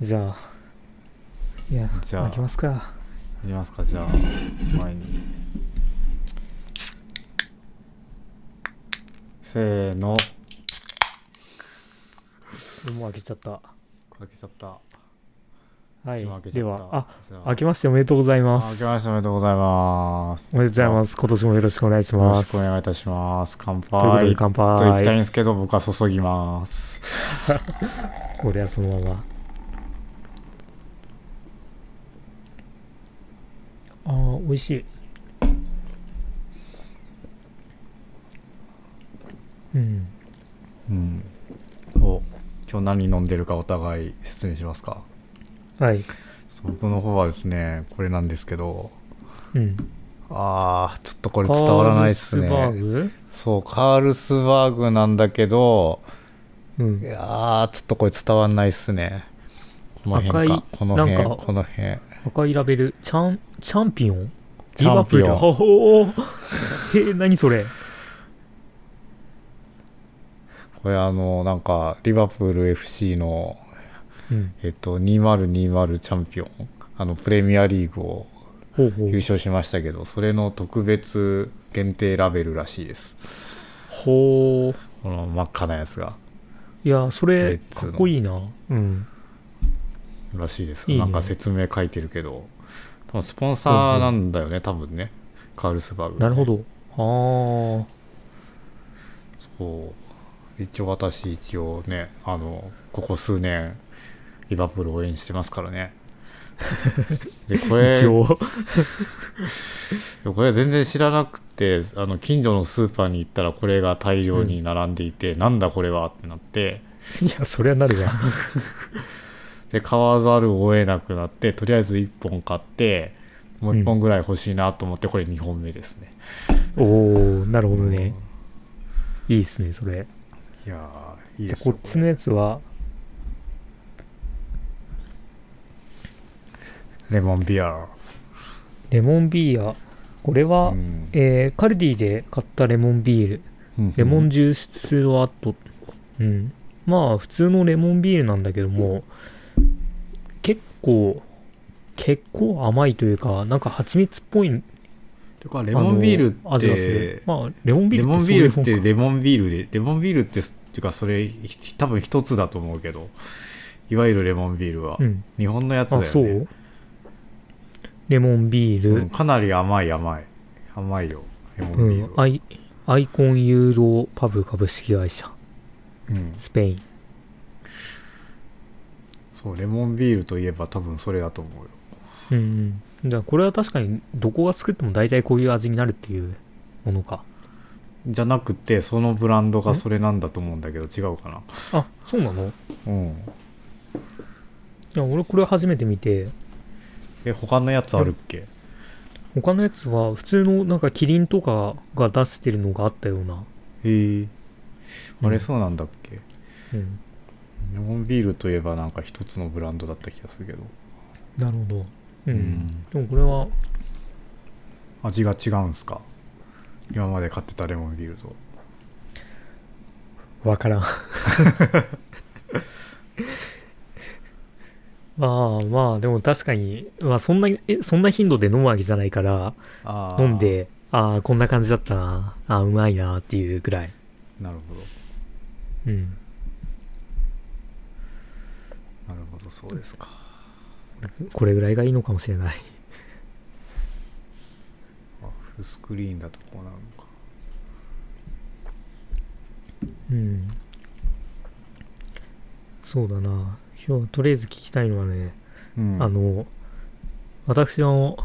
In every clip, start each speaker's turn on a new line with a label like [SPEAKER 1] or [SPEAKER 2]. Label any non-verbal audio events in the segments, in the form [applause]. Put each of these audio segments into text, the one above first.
[SPEAKER 1] じゃあいや
[SPEAKER 2] じゃあ
[SPEAKER 1] 開けますか。
[SPEAKER 2] いきますかじゃあ前に。せーの。
[SPEAKER 1] もう開けちゃった。
[SPEAKER 2] 開けちゃった。
[SPEAKER 1] はいではあ開けましておめでとうございま
[SPEAKER 2] あ開
[SPEAKER 1] す
[SPEAKER 2] けましておめでとうございます。
[SPEAKER 1] おめでとうございます。今年もよろしくお願いし
[SPEAKER 2] よろし
[SPEAKER 1] ます
[SPEAKER 2] くお願いいたします。乾杯。
[SPEAKER 1] で乾
[SPEAKER 2] といきたいん
[SPEAKER 1] 杯
[SPEAKER 2] ですけど僕は注ぎます。[laughs]
[SPEAKER 1] 俺はそのままあー美味しい。うん。
[SPEAKER 2] うん。お今日何飲んでるかお互い説明しますか。
[SPEAKER 1] はい。
[SPEAKER 2] 僕の方はですねこれなんですけど。
[SPEAKER 1] うん。
[SPEAKER 2] あーちょっとこれ伝わらないっすね。
[SPEAKER 1] カールスバーグ？
[SPEAKER 2] そうカールスバーグなんだけど
[SPEAKER 1] うん。
[SPEAKER 2] いやーちょっとこれ伝わんないっすね。この辺か。この辺この辺
[SPEAKER 1] 赤いラベルチャンチャンピオン？リバプール。ほほー [laughs] えー、何それ？
[SPEAKER 2] これあのなんかリバプール FC の
[SPEAKER 1] うん。
[SPEAKER 2] えっと2020チャンピオン。あのプレミアリーグを
[SPEAKER 1] ほうほう。
[SPEAKER 2] 優勝しましたけどそれの特別限定ラベルらしいです。
[SPEAKER 1] ほう。
[SPEAKER 2] この真っ赤なやつが。
[SPEAKER 1] いやそれかっこいいな。うん
[SPEAKER 2] らしいです。
[SPEAKER 1] いいね。
[SPEAKER 2] なんか説明書いてるけど。多分スポンサーなんだよね多分ね。カールスバーグ、
[SPEAKER 1] なるほど。あ
[SPEAKER 2] そう。一応私一応ねあのここ数年リバプールを応援してますからね。[laughs] でこ
[SPEAKER 1] あ
[SPEAKER 2] れ
[SPEAKER 1] 一応。[laughs]
[SPEAKER 2] これ全然知らなくてあの近所のスーパーに行ったらこれが大量に並んでいて、なんだこれはってなって。
[SPEAKER 1] いやそれはなるわ [laughs]
[SPEAKER 2] で買わざるを得なくなってとりあえず1本買ってもう1本ぐらい欲しいなと思ってこれ2本目ですね、
[SPEAKER 1] おおなるほどね。いいっすねそれ。
[SPEAKER 2] いやーいいですよ
[SPEAKER 1] あこっちのやつは？
[SPEAKER 2] レモンビア。
[SPEAKER 1] レモンビーヤこれは、
[SPEAKER 2] うん。
[SPEAKER 1] えーカルディで買ったレモンビール。レモンジュースワット。うん。まあ普通のレモンビールなんだけども結構結構甘いというかなんか蜂蜜っぽい
[SPEAKER 2] てかレモンビールって
[SPEAKER 1] まあレモンビール
[SPEAKER 2] レモンビールってレモンビールでレモンビールってっていうかそれひ多分一つだと思うけど。いわゆるレモンビールは、
[SPEAKER 1] うん。
[SPEAKER 2] 日本のやつだよね。
[SPEAKER 1] あそう。レモンビール、
[SPEAKER 2] うんかなり甘い甘い。甘いよレモン
[SPEAKER 1] うん
[SPEAKER 2] ビールは、
[SPEAKER 1] アイアイコンユーロパブ株式会社。
[SPEAKER 2] うん。
[SPEAKER 1] スペイン
[SPEAKER 2] そうレモンビールといえば多分それだと思うよ。
[SPEAKER 1] うんうん。だからこれは確かにどこが作っても大体こういう味になるっていうものか。
[SPEAKER 2] じゃなくてそのブランドがそれなんだと思うんだけど違うかな。
[SPEAKER 1] あそうなの？
[SPEAKER 2] うん。
[SPEAKER 1] いや俺これ初めて見て。
[SPEAKER 2] え他のやつあるっけ？
[SPEAKER 1] 他のやつは普通のなんかキリンとかが出してるのがあったような。
[SPEAKER 2] へえ。あ
[SPEAKER 1] うん。
[SPEAKER 2] れそうなんだっけ、
[SPEAKER 1] うん
[SPEAKER 2] レモンビールといえばなんか一つのブランドだった気がするけど。
[SPEAKER 1] なるほど。うん、
[SPEAKER 2] うん。
[SPEAKER 1] でもこれは。
[SPEAKER 2] 味が違うんすか？今まで買ってたレモンビールと。
[SPEAKER 1] わからん。[laughs] まあまあでも確かに、まあ、そんなえそんな頻度で飲むわけじゃないから飲んでああこんな感じだったなああうまいなっていうくらい。
[SPEAKER 2] なるほど。
[SPEAKER 1] うん
[SPEAKER 2] なるほどそうですか。
[SPEAKER 1] これぐらいがいいのかもしれない。
[SPEAKER 2] あフルスクリーンだとこうなるのか。
[SPEAKER 1] うん。そうだな。今日とりあえず聞きたいのはね、
[SPEAKER 2] うん。
[SPEAKER 1] あの私の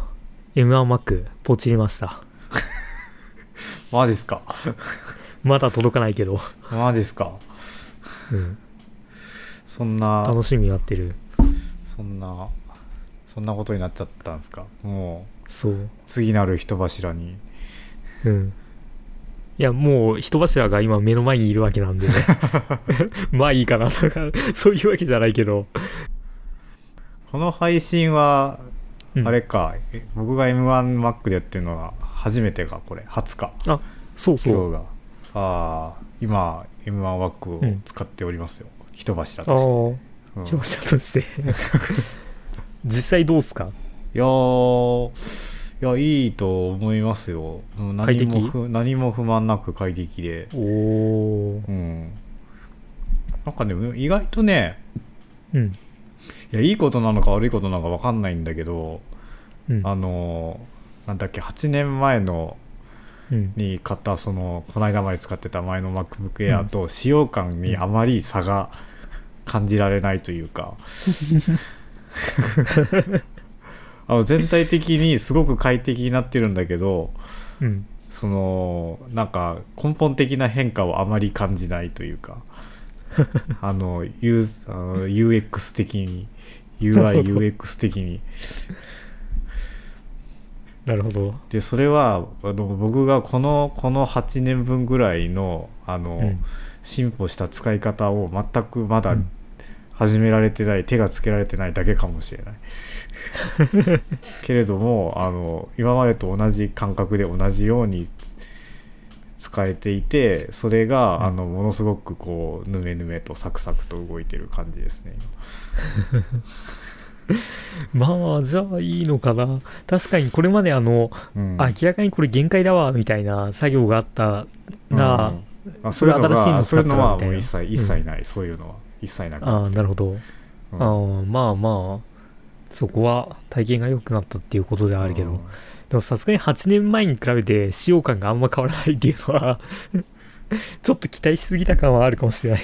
[SPEAKER 1] M1Mac ポチりました。[laughs]
[SPEAKER 2] マジっすか。
[SPEAKER 1] まだ届かないけど、
[SPEAKER 2] マジっすか。
[SPEAKER 1] うん、
[SPEAKER 2] そんな。
[SPEAKER 1] 楽しみになってる
[SPEAKER 2] そんなそんなことになっちゃったんですか？もう
[SPEAKER 1] そう。
[SPEAKER 2] 次なる人柱に。
[SPEAKER 1] うん。いやもう人柱が今目の前にいるわけなんでね。[laughs] まあいいかなとかそういうわけじゃないけど、
[SPEAKER 2] この配信は
[SPEAKER 1] うん。
[SPEAKER 2] あれか、え僕が M1Mac でやってるのは初めてかこれ。初か。
[SPEAKER 1] そうそう。
[SPEAKER 2] 今日が。ああ今 M1Mac を使っておりますよ、人柱
[SPEAKER 1] あ
[SPEAKER 2] として
[SPEAKER 1] 聴者として。[laughs] 実際どうっすか？
[SPEAKER 2] いやーいやいいと思いますよ。何も不何も不満なく快適で。
[SPEAKER 1] おお
[SPEAKER 2] うん。なんかね意外とね
[SPEAKER 1] うん。
[SPEAKER 2] いやいいことなのか悪いことなのか分かんないんだけど
[SPEAKER 1] うん。
[SPEAKER 2] あのーなんだっけ8年前の
[SPEAKER 1] うん。
[SPEAKER 2] に買ったそのこの間まで使ってた前の MacBook Air と使用感にあまり差が感じられないというか。[laughs] あの全体的にすごく快適になってるんだけど
[SPEAKER 1] うん。
[SPEAKER 2] そのなんか根本的な変化をあまり感じないというか。[laughs] あの U あの UX 的に UIUX 的に。
[SPEAKER 1] なるほど。
[SPEAKER 2] でそれはあの僕がこのこの8年分ぐらいのあの、
[SPEAKER 1] うん
[SPEAKER 2] 進歩した使い方を全くまだ
[SPEAKER 1] うん。
[SPEAKER 2] 始められてない、手がつけられてないだけかもしれない。[laughs] けれどもあの今までと同じ感覚で同じように使えていてそれが、
[SPEAKER 1] うん。
[SPEAKER 2] あのものすごくこうぬめぬめとサクサクと動いてる感じですね [laughs]
[SPEAKER 1] まあじゃあいいのかな。確かにこれまであの、
[SPEAKER 2] うん。
[SPEAKER 1] 明らかにこれ限界だわみたいな作業があったら、
[SPEAKER 2] うんあそういうの
[SPEAKER 1] これ新しいの
[SPEAKER 2] がそういうのはもう一切一切ない、そういうのは一切なく
[SPEAKER 1] ああなるほど、
[SPEAKER 2] うん。
[SPEAKER 1] ああまあまあそこは体験が良くなったっていうことではあるけど、
[SPEAKER 2] うん。
[SPEAKER 1] でもさすがに8年前に比べて使用感があんま変わらないっていうのは [laughs] ちょっと期待しすぎた感はあるかもしれない。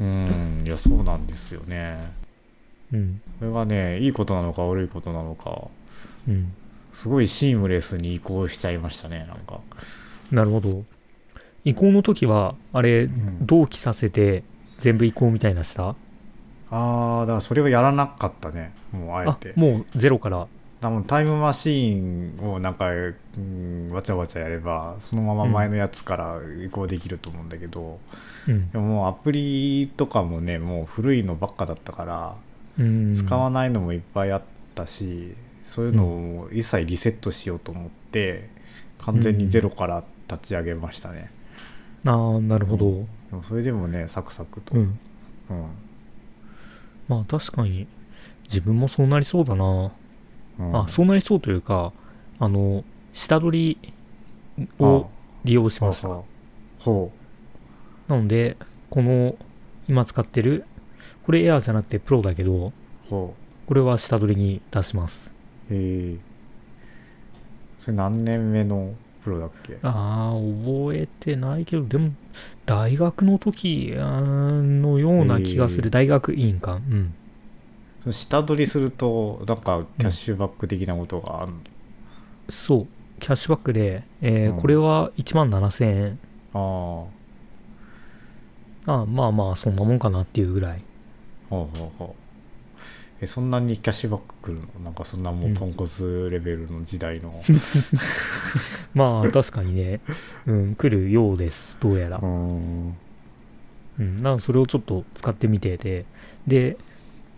[SPEAKER 2] うん。いやそうなんですよね。
[SPEAKER 1] うん。
[SPEAKER 2] これはねいいことなのか悪いことなのか
[SPEAKER 1] うん。
[SPEAKER 2] すごいシームレスに移行しちゃいましたねなんか、
[SPEAKER 1] なるほど移行の時はあれ
[SPEAKER 2] うん。
[SPEAKER 1] 同期させて全部移行みたいなした？
[SPEAKER 2] ああだからそれをやらなかったね。もうあえ
[SPEAKER 1] あ
[SPEAKER 2] て
[SPEAKER 1] もうゼロから。
[SPEAKER 2] 多分タイムマシーンをなんか、うん、わちゃわちゃやればそのまま前のやつから移行できると思うんだけど、
[SPEAKER 1] うん。
[SPEAKER 2] でももうアプリとかもねもう古いのばっかだったから
[SPEAKER 1] うん。
[SPEAKER 2] 使わないのもいっぱいあったし、そういうのを一切リセットしようと思って完全にゼロから立ち上げましたね、
[SPEAKER 1] ああなるほど。
[SPEAKER 2] でもそれでもねサクサクと、
[SPEAKER 1] うん。
[SPEAKER 2] うん。
[SPEAKER 1] まあ確かに自分もそうなりそうだな、
[SPEAKER 2] うん。
[SPEAKER 1] あそうなりそうというかあの下取りを利用しました。
[SPEAKER 2] あほ
[SPEAKER 1] なのでこの今使ってるこれエアーじゃなくてプロだけどこれは下取りに出します。
[SPEAKER 2] うへえ。それ何年目の？プロだっけ？
[SPEAKER 1] ああ覚えてないけどでも大学の時のような気がする、大学院か。うん。
[SPEAKER 2] 下取りするとなんかキャッシュバック的なことがある
[SPEAKER 1] そう。キャッシュバックで、えー
[SPEAKER 2] うん。
[SPEAKER 1] これは1万7000円。
[SPEAKER 2] の、
[SPEAKER 1] ああまあまあそんなもんかなっていうぐらい。
[SPEAKER 2] ほうほうほうえそんなにキャッシュバック来るの？なんかそんなもうポンコツレベルの時代の。[laughs]
[SPEAKER 1] まあ確かにね、うん、来るようですどうやら。
[SPEAKER 2] うーん。
[SPEAKER 1] うん、だからそれをちょっと使ってみてて、で、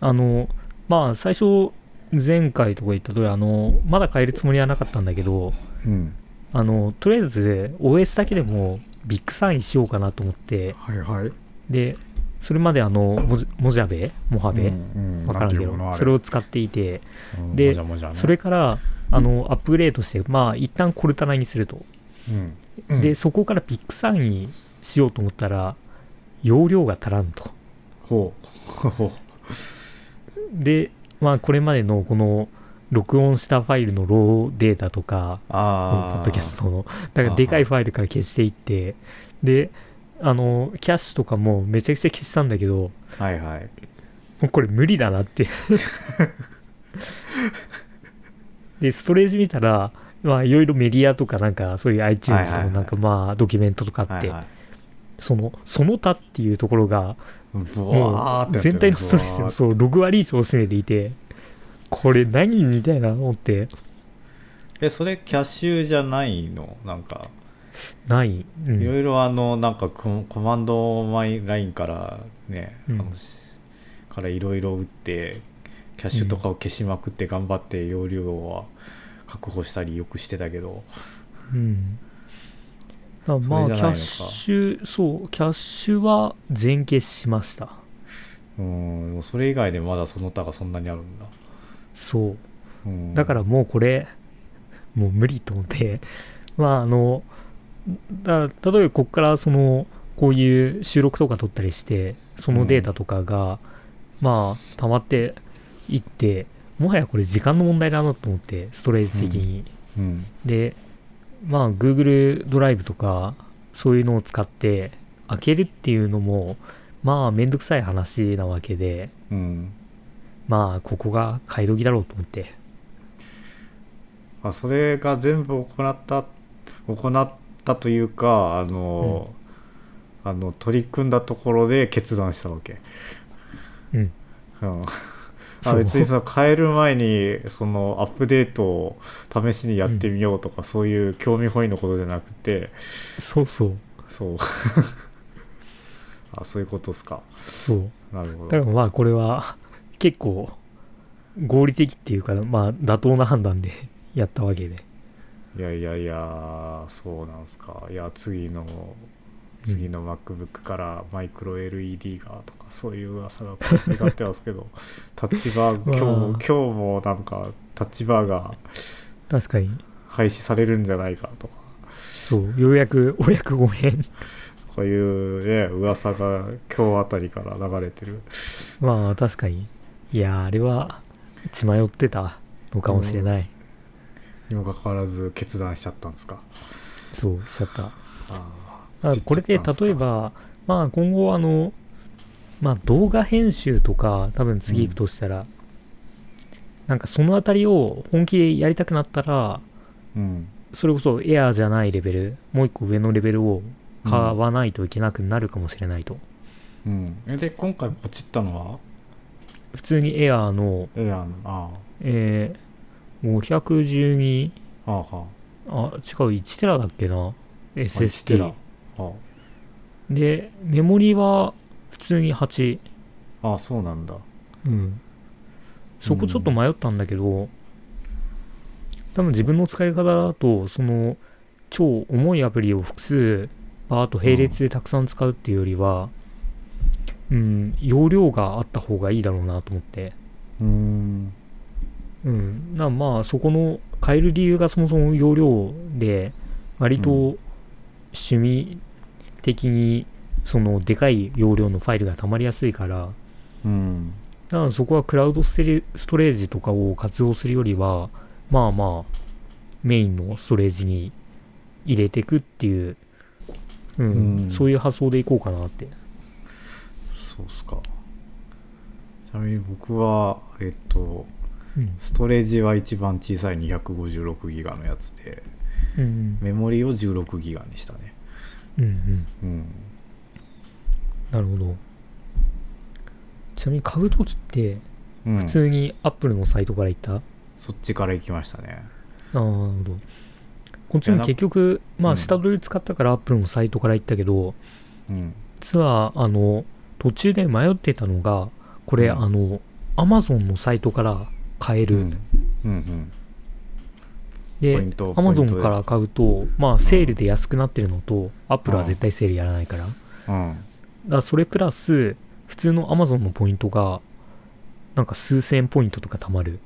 [SPEAKER 1] あの、まあ、最初、前回とか言った通り、あの、まだ変えるつもりはなかったんだけど、
[SPEAKER 2] うん。
[SPEAKER 1] あの、とりあえず OS だけでも Big Sur にしようかなと思って、
[SPEAKER 2] はいはい。
[SPEAKER 1] で、それまであの、モジャベモハベ、
[SPEAKER 2] うん
[SPEAKER 1] わからんけど、それを使っていて、でそれから、あの、アップグレードして、まあ、一旦 Catalina にすると。
[SPEAKER 2] うん。
[SPEAKER 1] で、そこから Big Sur にしようと思ったら、容量が足らんと。
[SPEAKER 2] ほう。ほう。
[SPEAKER 1] で、まあ、これまでのこの録音したファイルのローデータとか、このポッドキャストの、だからでかいファイルから消していって、で、あの、キャッシュとかもめちゃくちゃ消したんだけど、も
[SPEAKER 2] はいはい。う
[SPEAKER 1] これ無理だなって。[laughs] で、ストレージ見たら、まあ、いろいろメディアとかなんか、そういう iTunes のなんかまあ、ドキュメントとかあって、
[SPEAKER 2] はいはい。
[SPEAKER 1] その、その他っていうところが、
[SPEAKER 2] ブ
[SPEAKER 1] も
[SPEAKER 2] ワーってなってる。
[SPEAKER 1] う全体のストレージ
[SPEAKER 2] ブワー。
[SPEAKER 1] のそう6割以上を占めていてこれ何みたいなのって。
[SPEAKER 2] えそれキャッシュじゃないの？なんか
[SPEAKER 1] ない、うん。
[SPEAKER 2] いろいろあのなんかココマンドマイラインからね、
[SPEAKER 1] うん。
[SPEAKER 2] あのしからいろいろ打ってキャッシュとかを消しまくって頑張って容量は確保したりよくしてたけど。
[SPEAKER 1] うん。だまあキャッシュそうキャッシュは全消ししました。
[SPEAKER 2] ううんそれ以外でまだその他がそんなにあるんだ、
[SPEAKER 1] そう。
[SPEAKER 2] うん、
[SPEAKER 1] だからもうこれもう無理と思って。まああのだ例えばこっからそのこういう収録とか撮ったりしてそのデータとかが、まあ溜まっていってもはやこれ時間の問題だなと思ってストレージ的に、
[SPEAKER 2] うん。
[SPEAKER 1] でまあ Google ドライブとかそういうのを使って開けるっていうのもまあめんどくさい話なわけで
[SPEAKER 2] うん。
[SPEAKER 1] まあここが買い時だろうと思って。
[SPEAKER 2] あそれが全部行った行ったというかあの、あの取り組んだところで決断したわけ、
[SPEAKER 1] うん。
[SPEAKER 2] うん、あ [laughs] 別にその変える前にそのアップデートを試しにやってみようとか、そういう興味本位のことじゃなくて。
[SPEAKER 1] そうそう。
[SPEAKER 2] そう。あそういうことですか。
[SPEAKER 1] そう。
[SPEAKER 2] なるほど。
[SPEAKER 1] だからまあこれは結構合理的っていうかまあ妥当な判断でやったわけで
[SPEAKER 2] いやいやいやそうなんすか。いや次の次の MacBook からマイクロ LED がとかそういう噂が飛び交ってますけどタッチバー今日も
[SPEAKER 1] まあ
[SPEAKER 2] 今日もなんかタッチバーが
[SPEAKER 1] 確かに。
[SPEAKER 2] 廃止されるんじゃないかとか。
[SPEAKER 1] そうようやくお役ごめん。
[SPEAKER 2] こういうね噂が今日あたりから流れてる。
[SPEAKER 1] まあ確かに。いやあれは血迷ってたのかもしれない、
[SPEAKER 2] にもかかわらず決断しちゃったんですか？
[SPEAKER 1] そうしちゃった。
[SPEAKER 2] あ
[SPEAKER 1] あこれで例えばまあ今後あのまあ動画編集とか多分次行くとしたら、なんかそのあたりを本気でやりたくなったら
[SPEAKER 2] うん。
[SPEAKER 1] それこそエアーじゃないレベルもう一個上のレベルを買わないといけなくなるかもしれないと、
[SPEAKER 2] うん。えで今回ポチったのは？
[SPEAKER 1] 普通にエアーの
[SPEAKER 2] エアのあ
[SPEAKER 1] えー、512
[SPEAKER 2] あはあは
[SPEAKER 1] あ違う1テラだっけな？
[SPEAKER 2] あ1テラ。
[SPEAKER 1] SSD
[SPEAKER 2] は
[SPEAKER 1] でメモリは普通に8
[SPEAKER 2] ああそうなんだ。
[SPEAKER 1] うん。そこちょっと迷ったんだけど、多分自分の使い方だとその超重いアプリを複数バーッと並列でたくさん使うっていうよりはうん容量があった方がいいだろうなと思って。
[SPEAKER 2] うーん
[SPEAKER 1] うん、なまあそこの変える理由がそもそも容量で割
[SPEAKER 2] う
[SPEAKER 1] と趣味的にそのでかい容量のファイルが溜まりやすいから。
[SPEAKER 2] うん。
[SPEAKER 1] だからそこはクラウドストレージとかを活用するよりはまあまあメインのストレージに入れていくっていう、うん
[SPEAKER 2] うん。
[SPEAKER 1] そういう発想でいこうかなって。
[SPEAKER 2] そうっすか。ちなみに僕はえっと
[SPEAKER 1] うん
[SPEAKER 2] ストレージは一番小さい256ギガのやつで
[SPEAKER 1] うん
[SPEAKER 2] メモリを16ギガにしたね。
[SPEAKER 1] うんうん。
[SPEAKER 2] うん。
[SPEAKER 1] なるほど。ちなみに買う時って
[SPEAKER 2] うん。
[SPEAKER 1] 普通にアップルのサイトから行った、
[SPEAKER 2] そっちから行きましたね。
[SPEAKER 1] ああ、なるほど。こっちも結局、ま
[SPEAKER 2] うん。
[SPEAKER 1] あ、下取り使ったから Apple のサイトから行ったけど、
[SPEAKER 2] うん。
[SPEAKER 1] 実は、あの、途中で迷ってたのが、これ、
[SPEAKER 2] うん。
[SPEAKER 1] あの、Amazon のサイトから買える。
[SPEAKER 2] うん。うん
[SPEAKER 1] で
[SPEAKER 2] ポイント、ポイン
[SPEAKER 1] から買うと、まあ、セールで安くなってるのと、Apple は絶対セールやらないから。だか
[SPEAKER 2] うん
[SPEAKER 1] らそれプラス、普通の Amazon のポイントが、なんか数千ポイントとか貯まる。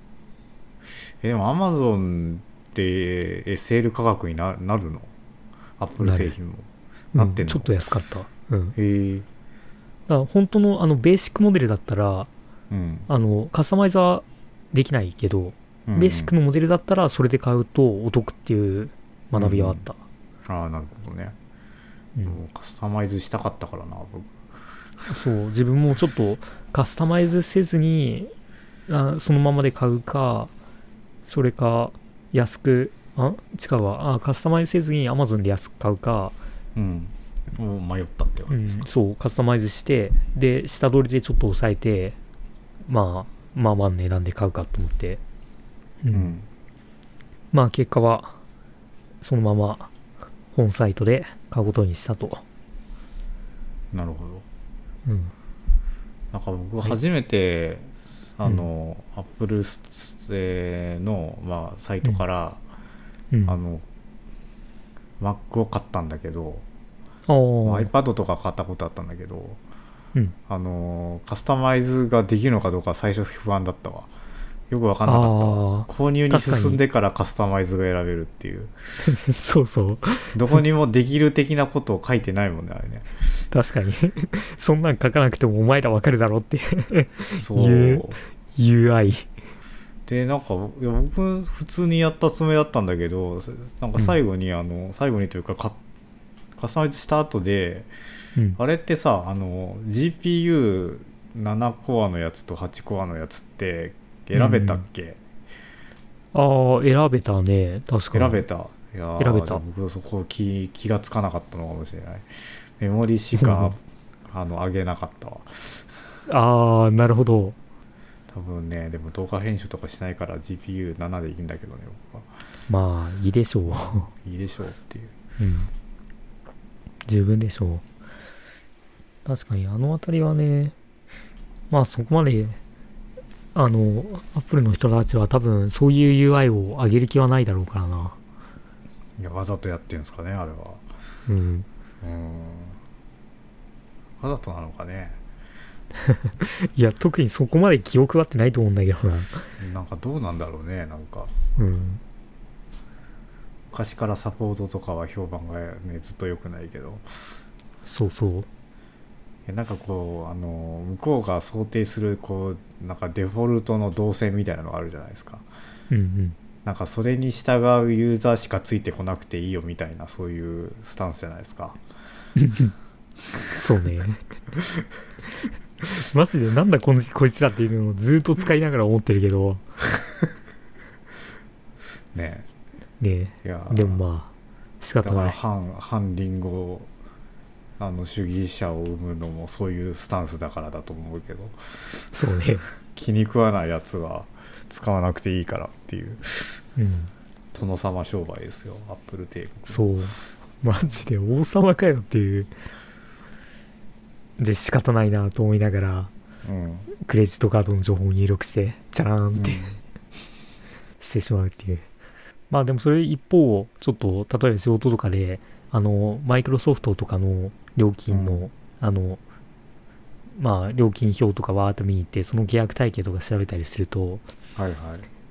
[SPEAKER 2] えでもアマゾンってえセール価格にななるの？アップル製品も。
[SPEAKER 1] うん。
[SPEAKER 2] なってんの？
[SPEAKER 1] ちょっと安かった。うん。だ
[SPEAKER 2] へえ。
[SPEAKER 1] から本当のあのベーシックモデルだったら、
[SPEAKER 2] うん。
[SPEAKER 1] あのカスタマイズはできないけど、
[SPEAKER 2] うん。
[SPEAKER 1] ベーシックのモデルだったらそれで買うとお得っていう学びはあった、
[SPEAKER 2] ああなるほどね、
[SPEAKER 1] うん。
[SPEAKER 2] もうカスタマイズしたかったからな僕。
[SPEAKER 1] そう自分もちょっとカスタマイズせずにあそのままで買うかそれか安くあ違うわ。あカスタマイズせずに Amazon で安く買うか、
[SPEAKER 2] うん。迷ったって
[SPEAKER 1] うん
[SPEAKER 2] 感じですか、
[SPEAKER 1] そうカスタマイズしてで下取りでちょっと抑えてまあまあまあの値段で買うかと思って、う
[SPEAKER 2] うん。ん
[SPEAKER 1] まあ結果はそのまま本サイトで買うことにしたと。
[SPEAKER 2] なるほど。
[SPEAKER 1] うん。
[SPEAKER 2] なんか僕
[SPEAKER 1] はい
[SPEAKER 2] 初めて、あの、アップルスえーの、まあ、サイトから、
[SPEAKER 1] うん、
[SPEAKER 2] あの Mac を買ったんだけど、
[SPEAKER 1] あ
[SPEAKER 2] iPad とか買ったことあったんだけど
[SPEAKER 1] うん。
[SPEAKER 2] あのーカスタマイズができるのかどうか最初不安だったわ。よく分かんなかった購入に進んでからカスタマイズが選べるっていう。
[SPEAKER 1] あ [laughs] そうそう。
[SPEAKER 2] どこにもできる的なことを書いてないもんねあれね。
[SPEAKER 1] 確かに。そんなん書かなくてもお前らわかるだろって。
[SPEAKER 2] そう。
[SPEAKER 1] UI
[SPEAKER 2] でなんかいや僕普通にやったつもりだったんだけどなんか最後に、あの最後にというかカカスタマイズした後で
[SPEAKER 1] うん。
[SPEAKER 2] あれってさあの GPU7 コアのやつと8コアのやつって選べたっけ、
[SPEAKER 1] ああ選べたね。確かに。
[SPEAKER 2] 選べた。いやー
[SPEAKER 1] 選べた。
[SPEAKER 2] 僕そこ気気がつかなかったのかもしれない。メモリしかあの上げなかったわ。
[SPEAKER 1] ああなるほど。
[SPEAKER 2] 多分ねでも動画編集とかしないから GPU7 でいいんだけどね僕は。
[SPEAKER 1] まあいいでしょう。
[SPEAKER 2] いいでしょうっていう。
[SPEAKER 1] うん。十分でしょう確かにあの辺りはねまあそこまであのアップルの人たちは多分そういう UI を上げる気はないだろうからな。い
[SPEAKER 2] やわざとやってんすかねあれは。
[SPEAKER 1] うん。
[SPEAKER 2] うん。わざとなのかね。[laughs]
[SPEAKER 1] いや特にそこまで記憶はってないと思うんだけどな。
[SPEAKER 2] なんかどうなんだろうねなんか。
[SPEAKER 1] うん。
[SPEAKER 2] 昔からサポートとかは評判がねずっと良くないけど。
[SPEAKER 1] そうそう
[SPEAKER 2] なんかこうあの向こうが想定するこうなんかデフォルトの動線みたいなのがあるじゃないですか。
[SPEAKER 1] うんうん。
[SPEAKER 2] なんかそれに従うユーザーしかついてこなくていいよみたいなそういうスタンスじゃないですか。
[SPEAKER 1] そうね。マジでなんだこんこいつらっていうのをずっと使いながら思ってるけど。[laughs]
[SPEAKER 2] ね。
[SPEAKER 1] ね。
[SPEAKER 2] いや
[SPEAKER 1] でもまあ仕方ない。
[SPEAKER 2] 反反リンゴあの主義者を生むのもそういうスタンスだからだと思うけど。
[SPEAKER 1] そうね。[laughs]
[SPEAKER 2] 気に食わないやつは使わなくていいからっていう。
[SPEAKER 1] うん。
[SPEAKER 2] 殿様商売ですよ。アップル帝国。
[SPEAKER 1] そう。マジで王様かよっていう。で仕方ないなと思いながら
[SPEAKER 2] うん。
[SPEAKER 1] クレジットカードの情報を入力してチャラーンって、[laughs] してしまうっていう。まあでもそれ一方ちょっと例えば仕事とかであのマイクロソフトとかの料金の、
[SPEAKER 2] うん。
[SPEAKER 1] あのまあ料金表とかわーっと見に行ってその契約体系とか調べたりすると
[SPEAKER 2] はいはい。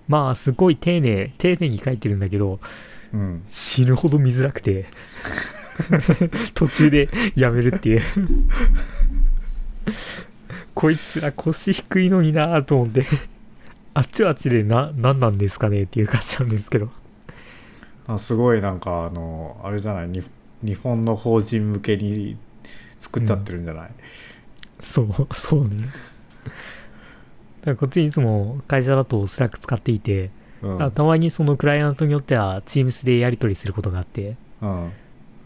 [SPEAKER 1] まあすごい丁寧丁寧に書いてるんだけど
[SPEAKER 2] うん。
[SPEAKER 1] 死ぬほど見づらくて [laughs] 途中でやめるっていう。こいつら腰低いのになぁと思って。あっちはあっちでな何なんですかねっていう感じなんですけど。
[SPEAKER 2] あすごいなんかあのあれじゃない？に日本の法人向けに作っちゃってるんじゃない、
[SPEAKER 1] そうそうね。だからこっちいつも会社だと Slack 使っていて、
[SPEAKER 2] うん。
[SPEAKER 1] あたまにそのクライアントによっては Teams でやり取りすることがあって。
[SPEAKER 2] うん。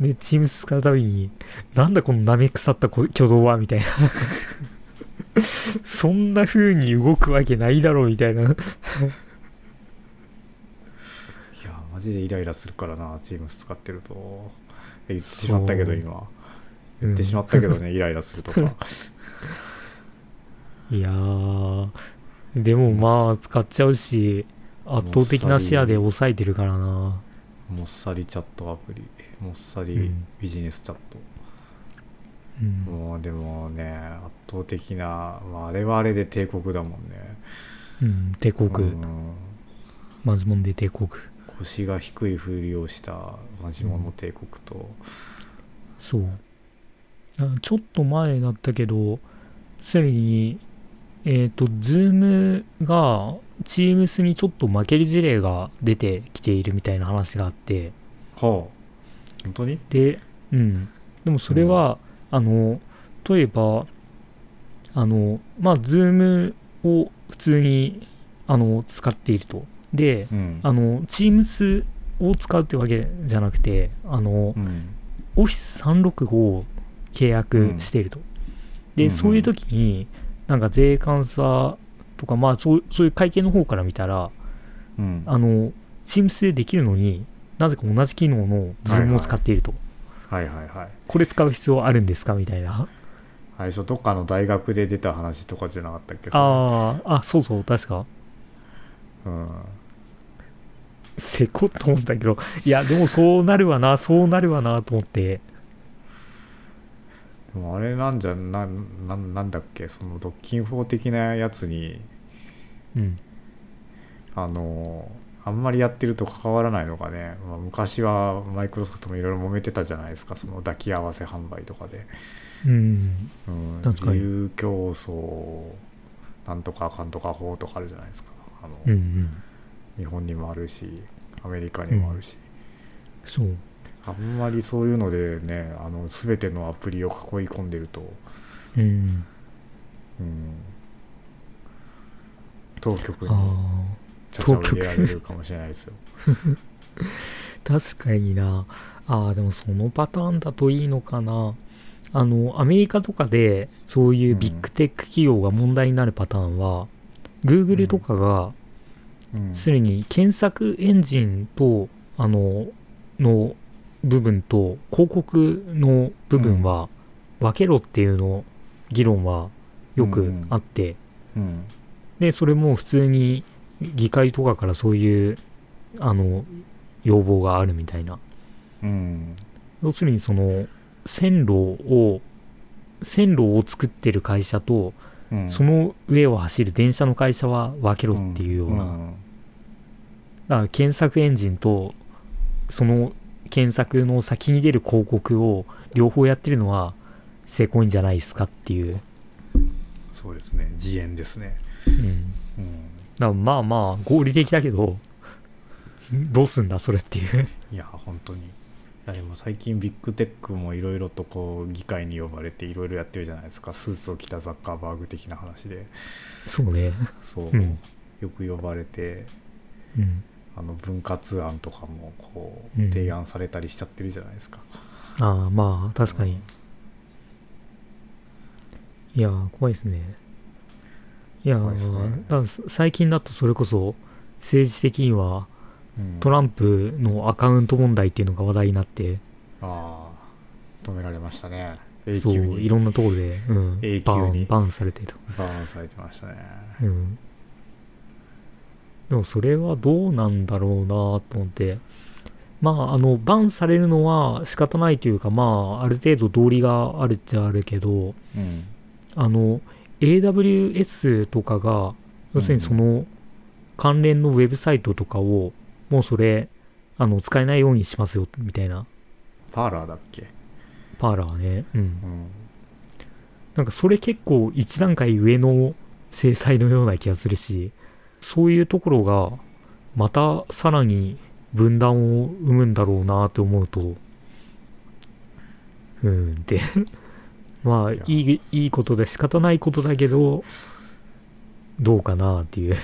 [SPEAKER 1] で Teams 使うたびになんだこの舐め腐ったこ挙動はみたいな。[laughs] そんな風に動くわけないだろうみたいな。い
[SPEAKER 2] やマジでイライラするからな Teams 使ってると言ってしまったけど今。言ってしまったけどね、イライラするとか。[laughs]
[SPEAKER 1] いやー。でもまあ使っちゃうし圧倒的なシェアで抑えてるからな。
[SPEAKER 2] もっさりチャットアプリ。もっさり
[SPEAKER 1] うん。
[SPEAKER 2] ビジネスチャット、
[SPEAKER 1] うん。
[SPEAKER 2] もうでもね圧倒的な、まあ、あれはあれで帝国だもんね。
[SPEAKER 1] うん帝国、
[SPEAKER 2] うん。
[SPEAKER 1] マジモンで帝国
[SPEAKER 2] 腰が低いふりをしたマジモノ帝国と、
[SPEAKER 1] そう。あちょっと前だったけどすでにえっ、と Zoom が Teams にちょっと負ける事例が出てきているみたいな話があって。
[SPEAKER 2] はあ。本当に？
[SPEAKER 1] でうん。でもそれは、あの例えばあのまあ Zoom を普通にあの使っているとで
[SPEAKER 2] うん。
[SPEAKER 1] あの Teams を使うってわけじゃなくてあの
[SPEAKER 2] うん。
[SPEAKER 1] オフィス365を契約していると。で、
[SPEAKER 2] うんうん。
[SPEAKER 1] そういう時に、なんか税関査とか、まあそうそういう会計の方から見たら、
[SPEAKER 2] うん。
[SPEAKER 1] あの、Teams でできるのになぜか同じ機能の Zoom を使っていると。
[SPEAKER 2] はいはいはい。
[SPEAKER 1] これ使う必要あるんですか？みたいな。
[SPEAKER 2] 最初どっかの大学で出た話とかじゃなかったっけ？
[SPEAKER 1] ああ、あ、そうそう、確か。
[SPEAKER 2] うん
[SPEAKER 1] せこっと思ったけど、いや、でもそうなるわな、そうなるわなと思って、
[SPEAKER 2] もうあれなんじゃなななんだっけその独禁法的なやつに
[SPEAKER 1] うん。
[SPEAKER 2] あのあんまりやってると関わらないのかね、まあ、昔はマイクロソフトもいろいろ揉めてたじゃないですかその抱き合わせ販売とかで、
[SPEAKER 1] うん。
[SPEAKER 2] うん、自由競争なんとかかんとか法とかあるじゃないですか。あの、
[SPEAKER 1] うんうん
[SPEAKER 2] 日本にもあるしアメリカにもあるし、
[SPEAKER 1] そう。
[SPEAKER 2] あんまりそういうのでねあの全てのアプリを囲い込んでると、
[SPEAKER 1] うん
[SPEAKER 2] うん、当局に
[SPEAKER 1] あ
[SPEAKER 2] ちゃちゃを入れられるかもしれないですよ。
[SPEAKER 1] ー [laughs] 確かにな。あーでもそのパターンだといいのかな。あのアメリカとかでそういうビッグテック企業が問題になるパターンは、Google とかが
[SPEAKER 2] うん
[SPEAKER 1] すでに検索エンジンとあのの部分と広告の部分は分けろっていうの議論はよくあって、
[SPEAKER 2] うん。
[SPEAKER 1] でそれも普通に議会とかからそういうあの要望があるみたいな。
[SPEAKER 2] うん。
[SPEAKER 1] 要するにその線路を線路を作ってる会社と
[SPEAKER 2] うん。
[SPEAKER 1] その上を走る電車の会社は分けろっていうような、
[SPEAKER 2] ん。
[SPEAKER 1] だから検索エンジンとその検索の先に出る広告を両方やってるのは成功いいんじゃないですかっていう、
[SPEAKER 2] そうですね。自演ですね。
[SPEAKER 1] うん、
[SPEAKER 2] うん。
[SPEAKER 1] だまあまあ合理的だけどどうすんだそれっていう。
[SPEAKER 2] いや本当にいやでも最近ビッグテックもいろいろとこう議会に呼ばれていろいろやってるじゃないですか。スーツを着たザッカーバーグ的な話で。
[SPEAKER 1] そうね。
[SPEAKER 2] そう、
[SPEAKER 1] うん。
[SPEAKER 2] よく呼ばれて。
[SPEAKER 1] うん。
[SPEAKER 2] あの分割案とかもこう
[SPEAKER 1] うん。
[SPEAKER 2] 提案されたりしちゃってるじゃないですか、
[SPEAKER 1] ああまあ確かに。いやー怖いですね。いや
[SPEAKER 2] ね。
[SPEAKER 1] 最近だとそれこそ政治的には
[SPEAKER 2] うん
[SPEAKER 1] トランプのアカウント問題っていうのが話題になって。
[SPEAKER 2] ああ止められましたね。永
[SPEAKER 1] そういろんなところで、うん、
[SPEAKER 2] 永
[SPEAKER 1] バ
[SPEAKER 2] 久に。
[SPEAKER 1] ーンバーンされてると、
[SPEAKER 2] バーンされてましたね。
[SPEAKER 1] うん、でもそれはどうなんだろうなと思って。まああのバンされるのは仕方ないというかまあある程度道理があるっちゃあるけど
[SPEAKER 2] うん。
[SPEAKER 1] あの AWS とかが要するにその関連のウェブサイトとかをもうそれあの使えないようにしますよみたいな。
[SPEAKER 2] パーラーだっけ？
[SPEAKER 1] パーラーね。うん。
[SPEAKER 2] うん。
[SPEAKER 1] なんかそれ結構一段階上の制裁のような気がするし、そういうところがまたさらに分断を生むんだろうなと思うと、うーんって、[laughs] まあ
[SPEAKER 2] いや。
[SPEAKER 1] いいいいことで仕方ないことだけど、どうかなっていう。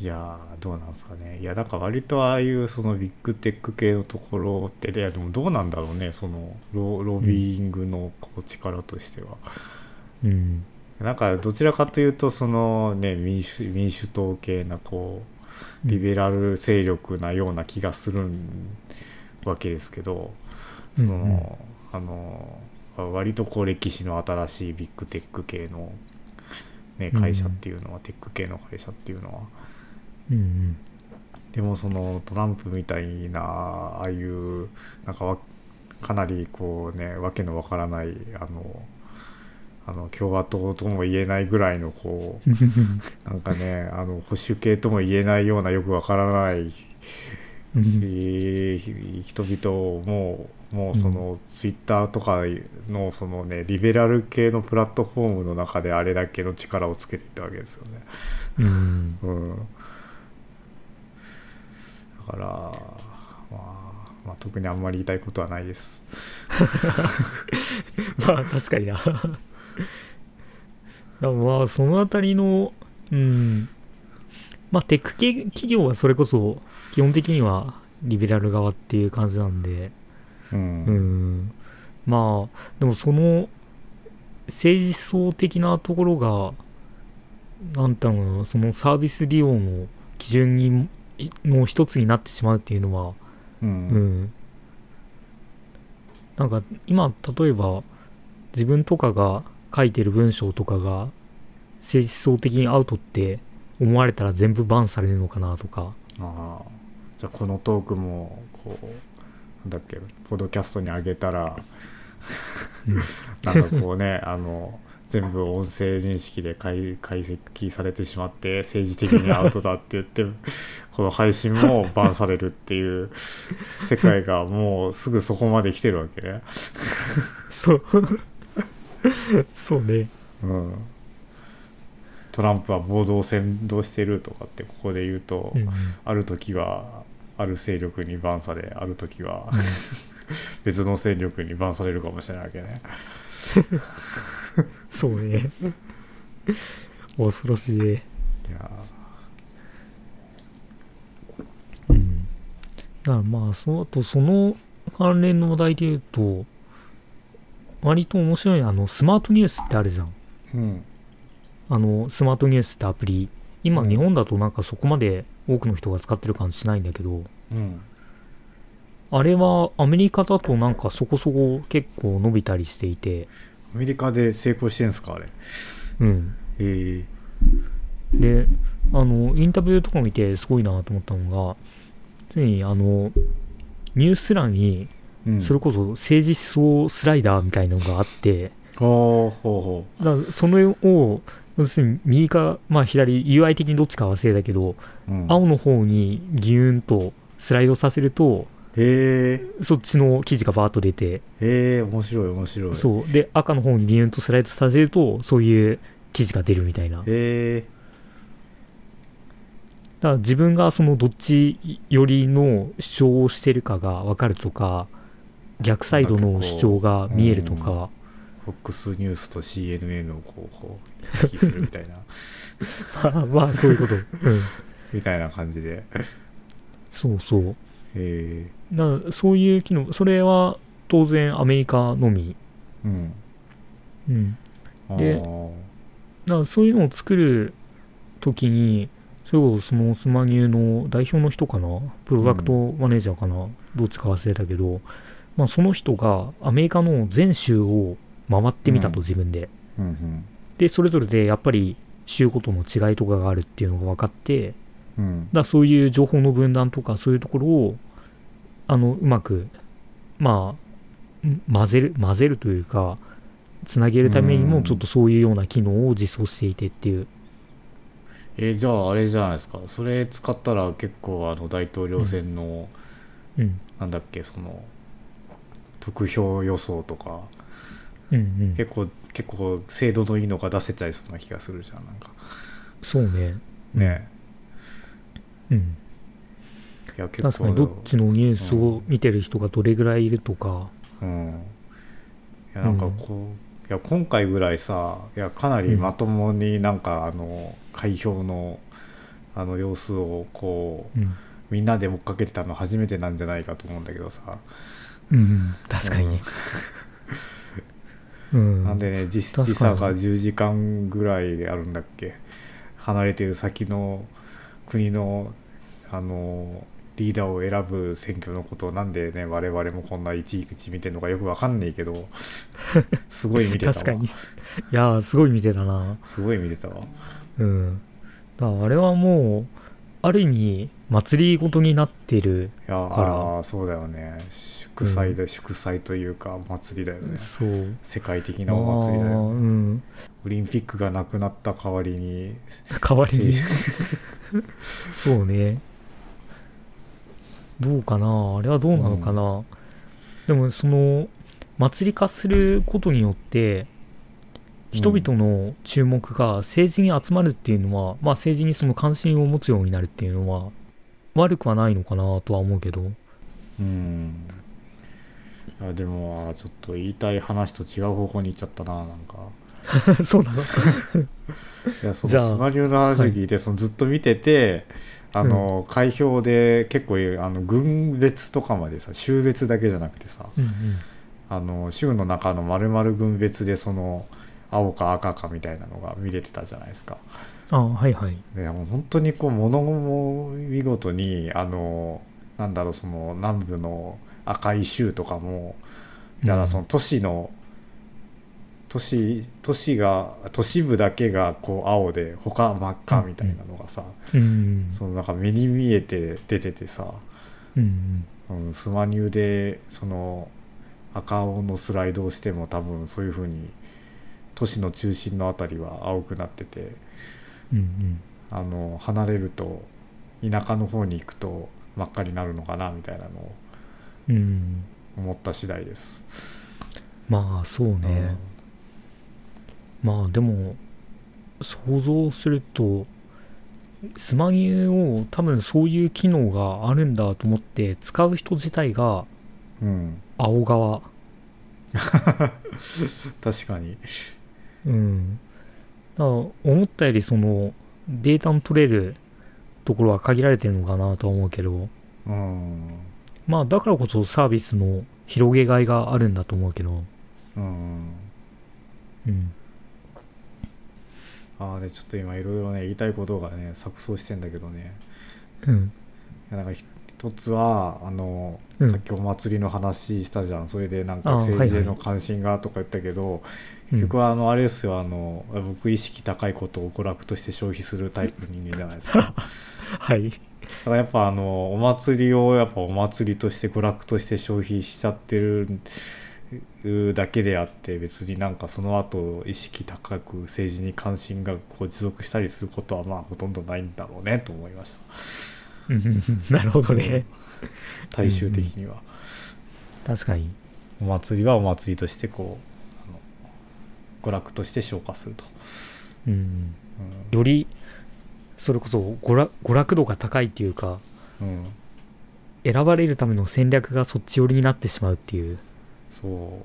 [SPEAKER 2] いやーどうなんですかね。いやだから割とああいうそのビッグテック系のところっていやでもどうなんだろうねそのロロビーングのこう力としては、
[SPEAKER 1] うん。
[SPEAKER 2] なんかどちらかというとそのね民主民主党系なこうリベラル勢力なような気がするわけですけど、その、
[SPEAKER 1] うんうん。
[SPEAKER 2] あの割とこう歴史の新しいビッグテック系の、ね、会社っていうのは、テック系の会社っていうのは
[SPEAKER 1] うんうん。
[SPEAKER 2] でもそのトランプみたいなああいうなんかわかなりこうねわけのわからないあのあの共和党とも言えないぐらいのこう [laughs] なんかねあの保守系とも言えないようなよくわからない、えー人々をもうもうそのツイッターとかのそのねリベラル系のプラットフォームの中であれだけの力をつけていったわけですよね。
[SPEAKER 1] うん。
[SPEAKER 2] うん、だから、まあ、まあ特にあんまり言いたいことはないです。[laughs]
[SPEAKER 1] まあ確かにな。[laughs] まあそのあたりの、うん、まあテック系企業はそれこそ基本的にはリベラル側っていう感じなんで、
[SPEAKER 2] うん
[SPEAKER 1] うん、まあでもその政治思想的なところが、なんだろうな、そのサービス利用の基準にの一つになってしまうっていうのは、
[SPEAKER 2] う
[SPEAKER 1] うん。ん、なんか今例えば自分とかが書いてる文章とかが政治思想的にアウトって思われたら全部バンされるのかなとか。
[SPEAKER 2] ああ。じゃあこのトークもこうなんだっけポッドキャストに上げたら
[SPEAKER 1] うん。[laughs]
[SPEAKER 2] なんかこうねあの全部音声認識で解解析されてしまって政治的にアウトだって言って [laughs] この配信もバンされるっていう世界がもうすぐそこまで来てるわけね。
[SPEAKER 1] そう。そうね。
[SPEAKER 2] うん、トランプは暴動を扇動してるとかってここで言うと、
[SPEAKER 1] うん
[SPEAKER 2] ある時はある勢力にバンされある時は [laughs] 別の勢力にバンされるかもしれないわけね。[laughs]
[SPEAKER 1] そうね。恐ろしい
[SPEAKER 2] いや
[SPEAKER 1] うん。だからまあそのあとその関連の話題で言うと割と面白いあのスマートニュースってあるじゃん。
[SPEAKER 2] ーうん。
[SPEAKER 1] あのスマートニュースってアプリ。今
[SPEAKER 2] うん。
[SPEAKER 1] 日本だとなんかそこまで多くの人が使ってる感じしないんだけど。
[SPEAKER 2] うん
[SPEAKER 1] あれはアメリカだとなんかそこそこ結構伸びたりしていて。
[SPEAKER 2] アメリカで成功してんすかあれ？
[SPEAKER 1] うん。
[SPEAKER 2] え
[SPEAKER 1] であのインタビューとか見てすごいなと思ったのがついにあのニュース欄に
[SPEAKER 2] ーうん、
[SPEAKER 1] それこそ政治思想スライダーみたいなのがあって、
[SPEAKER 2] ほうほう。ほ
[SPEAKER 1] だからそれを要するに右か、まあ、左 UI 的にどっちか忘れたけど、
[SPEAKER 2] う。うん、
[SPEAKER 1] 青の方にギューンとスライドさせると
[SPEAKER 2] へえ
[SPEAKER 1] そっちの記事がバーッと出て。
[SPEAKER 2] へえ面白い面白い。
[SPEAKER 1] そう。で赤の方にギューンとスライドさせるとそういう記事が出るみたいな。だか
[SPEAKER 2] へえ
[SPEAKER 1] ら自分がそのどっち寄りの主張をしてるかが分かるとか逆サイドの主張が見えるとか。
[SPEAKER 2] FOX ニュースと CNN をこうこう行き来するみたいな。[laughs]
[SPEAKER 1] まあまあそういうこと、うん、
[SPEAKER 2] みたいな感じで。
[SPEAKER 1] そうそう
[SPEAKER 2] へえ
[SPEAKER 1] だからそういう機能それは当然アメリカのみ、
[SPEAKER 2] うん。
[SPEAKER 1] うん、
[SPEAKER 2] あ
[SPEAKER 1] で
[SPEAKER 2] ー
[SPEAKER 1] だからそういうのを作る時にそれこそそのスマニューの代表の人かな？プロダクトマネージャーかな、どっちか忘れたけど、まあ、その人がアメリカの全州を回ってみたと
[SPEAKER 2] うん。
[SPEAKER 1] 自分で、
[SPEAKER 2] うんうん。
[SPEAKER 1] でそれぞれでやっぱり州ごとの違いとかがあるっていうのが分かって
[SPEAKER 2] うん。
[SPEAKER 1] らそういう情報の分断とかそういうところをあのうまくまあん混ぜる混ぜるというかつなげるために
[SPEAKER 2] うん。
[SPEAKER 1] もちょっとそういうような機能を実装していてっていう。
[SPEAKER 2] えーじゃああれじゃないですか。それ使ったら結構あの大統領選の、
[SPEAKER 1] うん。
[SPEAKER 2] なんだっけその得票予想とか
[SPEAKER 1] うんうん。
[SPEAKER 2] 結構結構精度のいいのが出せちゃいそうな気がするじゃんなんか。
[SPEAKER 1] そうね。
[SPEAKER 2] ね
[SPEAKER 1] うん。確かにどっちのニュースを見てる人がどれぐらいいるとか。
[SPEAKER 2] うん。いやなんかこう、いや今回ぐらいさいやかなりまともになんかあの開票のあの様子をこう
[SPEAKER 1] うん。
[SPEAKER 2] みんなで追っかけてたの初めてなんじゃないかと思うんだけどさ、
[SPEAKER 1] うんうん。確かにね。うん。
[SPEAKER 2] なんでね時時差が10時間ぐらいあるんだっけ。離れてる先の国のあのリーダーを選ぶ選挙のことをなんでね我々もこんないちいち見てんのかよくわかんねえけど [laughs] すごい見てたわ。
[SPEAKER 1] 確かに。いやーすごい見てたな。
[SPEAKER 2] すごい見てたわ。
[SPEAKER 1] うん。だあれはもうある意味祭りごとになってるから。
[SPEAKER 2] ーそうだよね。祝祭で、祝祭というか祭りだよね。
[SPEAKER 1] そう。
[SPEAKER 2] 世界的なお祭りだよね。
[SPEAKER 1] うん。
[SPEAKER 2] オリンピックがなくなった代わりに
[SPEAKER 1] 代わりに。
[SPEAKER 2] 政
[SPEAKER 1] そうね。どうかな？あれはどうなのかな、でもその祭り化することによって人々の注目が政治に集まるっていうのは、まあ政治にその関心を持つようになるっていうのは悪くはないのかなとは思うけど。
[SPEAKER 2] うん。いやでもちょっと言いたい話と違う方向に行っちゃったななんか [laughs]
[SPEAKER 1] そうなの？[laughs]
[SPEAKER 2] いやそ
[SPEAKER 1] じゃあ
[SPEAKER 2] のスマリューの話を聞いて、そのずっと見ててあの、開票で結構あの軍別とかまでさ州別だけじゃなくてさ
[SPEAKER 1] うんうん。
[SPEAKER 2] あの州の中の丸々軍別でその青か赤かみたいなのが見れてたじゃないですか。
[SPEAKER 1] あはいはい。
[SPEAKER 2] でもう本当にこう物も見事にあのなんだろうその南部の赤い州とかもだからその都市の、都市都市が都市部だけがこう青で他真っ赤みたいなのがさ、
[SPEAKER 1] うん。
[SPEAKER 2] そのなんか目に見えて出ててさ、
[SPEAKER 1] うんうん。
[SPEAKER 2] うん、スマニューでその赤青のスライドをしても多分そういう風に都市の中心の辺りは青くなってて
[SPEAKER 1] うんうん。
[SPEAKER 2] あの離れると田舎の方に行くと真っ赤になるのかなみたいなのを
[SPEAKER 1] うん。
[SPEAKER 2] 思った次第です。
[SPEAKER 1] まあそうね、まあでも想像するとスマニュを多分そういう機能があるんだと思って使う人自体が
[SPEAKER 2] うん、
[SPEAKER 1] 青側。[laughs]
[SPEAKER 2] 確かに。
[SPEAKER 1] うん。だから思ったよりそのデータの取れるところは限られてるのかなとは思うけど。
[SPEAKER 2] うん。
[SPEAKER 1] まあだからこそサービスの広げがいがあるんだと思うけど。
[SPEAKER 2] うん。
[SPEAKER 1] うん
[SPEAKER 2] ああねちょっと今いろいろね言いたいことがね錯綜してんだけどね。
[SPEAKER 1] うん。
[SPEAKER 2] いやなんか一つはあの、
[SPEAKER 1] うん。
[SPEAKER 2] さっきお祭りの話したじゃん。それでなんか
[SPEAKER 1] あー
[SPEAKER 2] 政治への関心がとか言ったけど、
[SPEAKER 1] うん。
[SPEAKER 2] 結局はあのあれですよあの僕意識高いことを娯楽として消費するタイプの人間じゃないですか。[laughs] だか
[SPEAKER 1] はい
[SPEAKER 2] らやっぱあのお祭りをやっぱお祭りとして娯楽として消費しちゃってるだけであって別になんかその後意識高く政治に関心がこう持続したりすることはまあほとんどないんだろうねと思いました。
[SPEAKER 1] う [laughs] んなるほどね。
[SPEAKER 2] 大衆的には、
[SPEAKER 1] 確かに。
[SPEAKER 2] お祭りはお祭りとしてこう娯楽として消化すると、
[SPEAKER 1] うん。
[SPEAKER 2] うん。
[SPEAKER 1] よりそれこそ娯楽娯楽度が高いっていうか
[SPEAKER 2] うん、
[SPEAKER 1] 選ばれるための戦略がそっち寄りになってしまうっていう
[SPEAKER 2] そ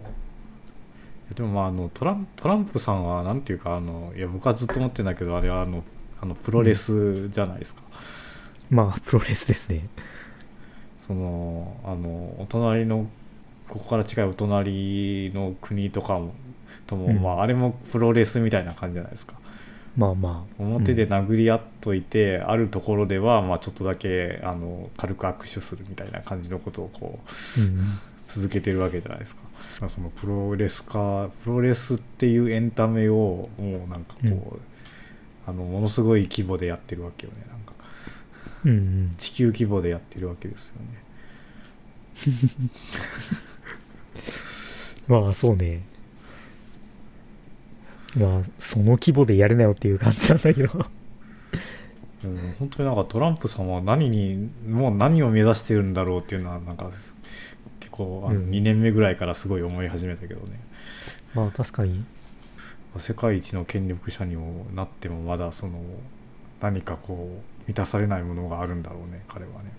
[SPEAKER 2] う。でもまああのトラントランプさんはなんていうかあのいや僕はずっと思ってんだけどあれはあのあのプロレスじゃないですか、
[SPEAKER 1] まあプロレスですね。
[SPEAKER 2] そのあのお隣のここから近いお隣の国とかもとも、
[SPEAKER 1] うん。
[SPEAKER 2] まああれもプロレスみたいな感じじゃないですか。
[SPEAKER 1] まあまあ。
[SPEAKER 2] 表で殴り合っといて、あるところでは、まあ、ちょっとだけあの軽く握手するみたいな感じのことをこう
[SPEAKER 1] うん
[SPEAKER 2] 続けてるわけじゃないですか。まあそのプロレスかプロレスっていうエンタメをもうなんかこう、
[SPEAKER 1] うん。
[SPEAKER 2] あのものすごい規模でやってるわけよねなんか。
[SPEAKER 1] うんうん。
[SPEAKER 2] 地球規模でやってるわけですよね。[laughs]
[SPEAKER 1] まあそうね。まあその規模でやるなよっていう感じなんだけど。
[SPEAKER 2] うん、本当になんかトランプさんは何にもう何を目指してるんだろうっていうのはなんか結構あの
[SPEAKER 1] うん。
[SPEAKER 2] 2年目ぐらいからすごい思い始めたけどね、
[SPEAKER 1] まあ確かに。
[SPEAKER 2] 世界一の権力者にもなってもまだその何かこう満たされないものがあるんだろうね彼はね。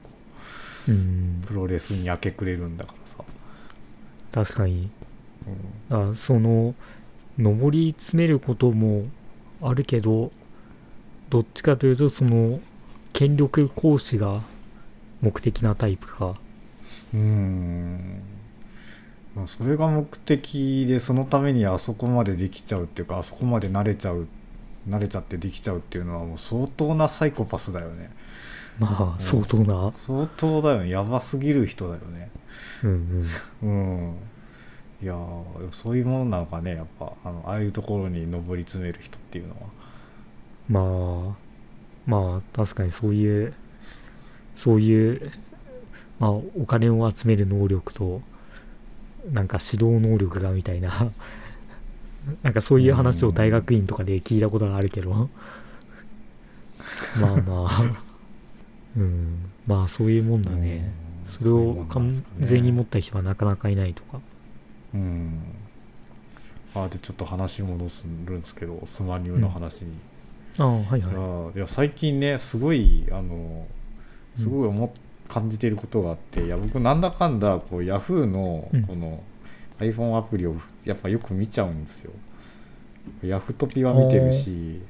[SPEAKER 1] うん。
[SPEAKER 2] プロレスに明け暮れるんだからさ、
[SPEAKER 1] 確かに。
[SPEAKER 2] うん。
[SPEAKER 1] あその上り詰めることもあるけどどっちかというとその権力行使が目的なタイプか
[SPEAKER 2] うーん。まあ、それが目的でそのためにあそこまでできちゃうっていうかあそこまで慣れちゃう慣れちゃってできちゃうっていうのはもう相当なサイコパスだよね。
[SPEAKER 1] まあ
[SPEAKER 2] うん。
[SPEAKER 1] 相当な。
[SPEAKER 2] 相当だよね。やばすぎる人だよね。
[SPEAKER 1] うん
[SPEAKER 2] うん。いやーそういうものなのかね。やっぱあのああいうところに上り詰める人っていうのは。
[SPEAKER 1] うんまあまあ確かにそういうそういうまあお金を集める能力となんか指導能力がみたいな。[laughs] なんかそういう話を大学院とかで聞いたことがあるけど。まあまあ。うん。まあそういうもんだね。
[SPEAKER 2] うん。
[SPEAKER 1] それを完全に持った人はなかなかいないとか。
[SPEAKER 2] うんあでちょっと話戻すんですけどスマニューの話に、
[SPEAKER 1] ああはいはい。
[SPEAKER 2] いや最近ねすごいあのすごい思っ感じていることがあっていや僕なんだかんだこう Yahoo の
[SPEAKER 1] うん。
[SPEAKER 2] この iPhone アプリをやっぱよく見ちゃうんですよ。Yahoo トピは見てるし。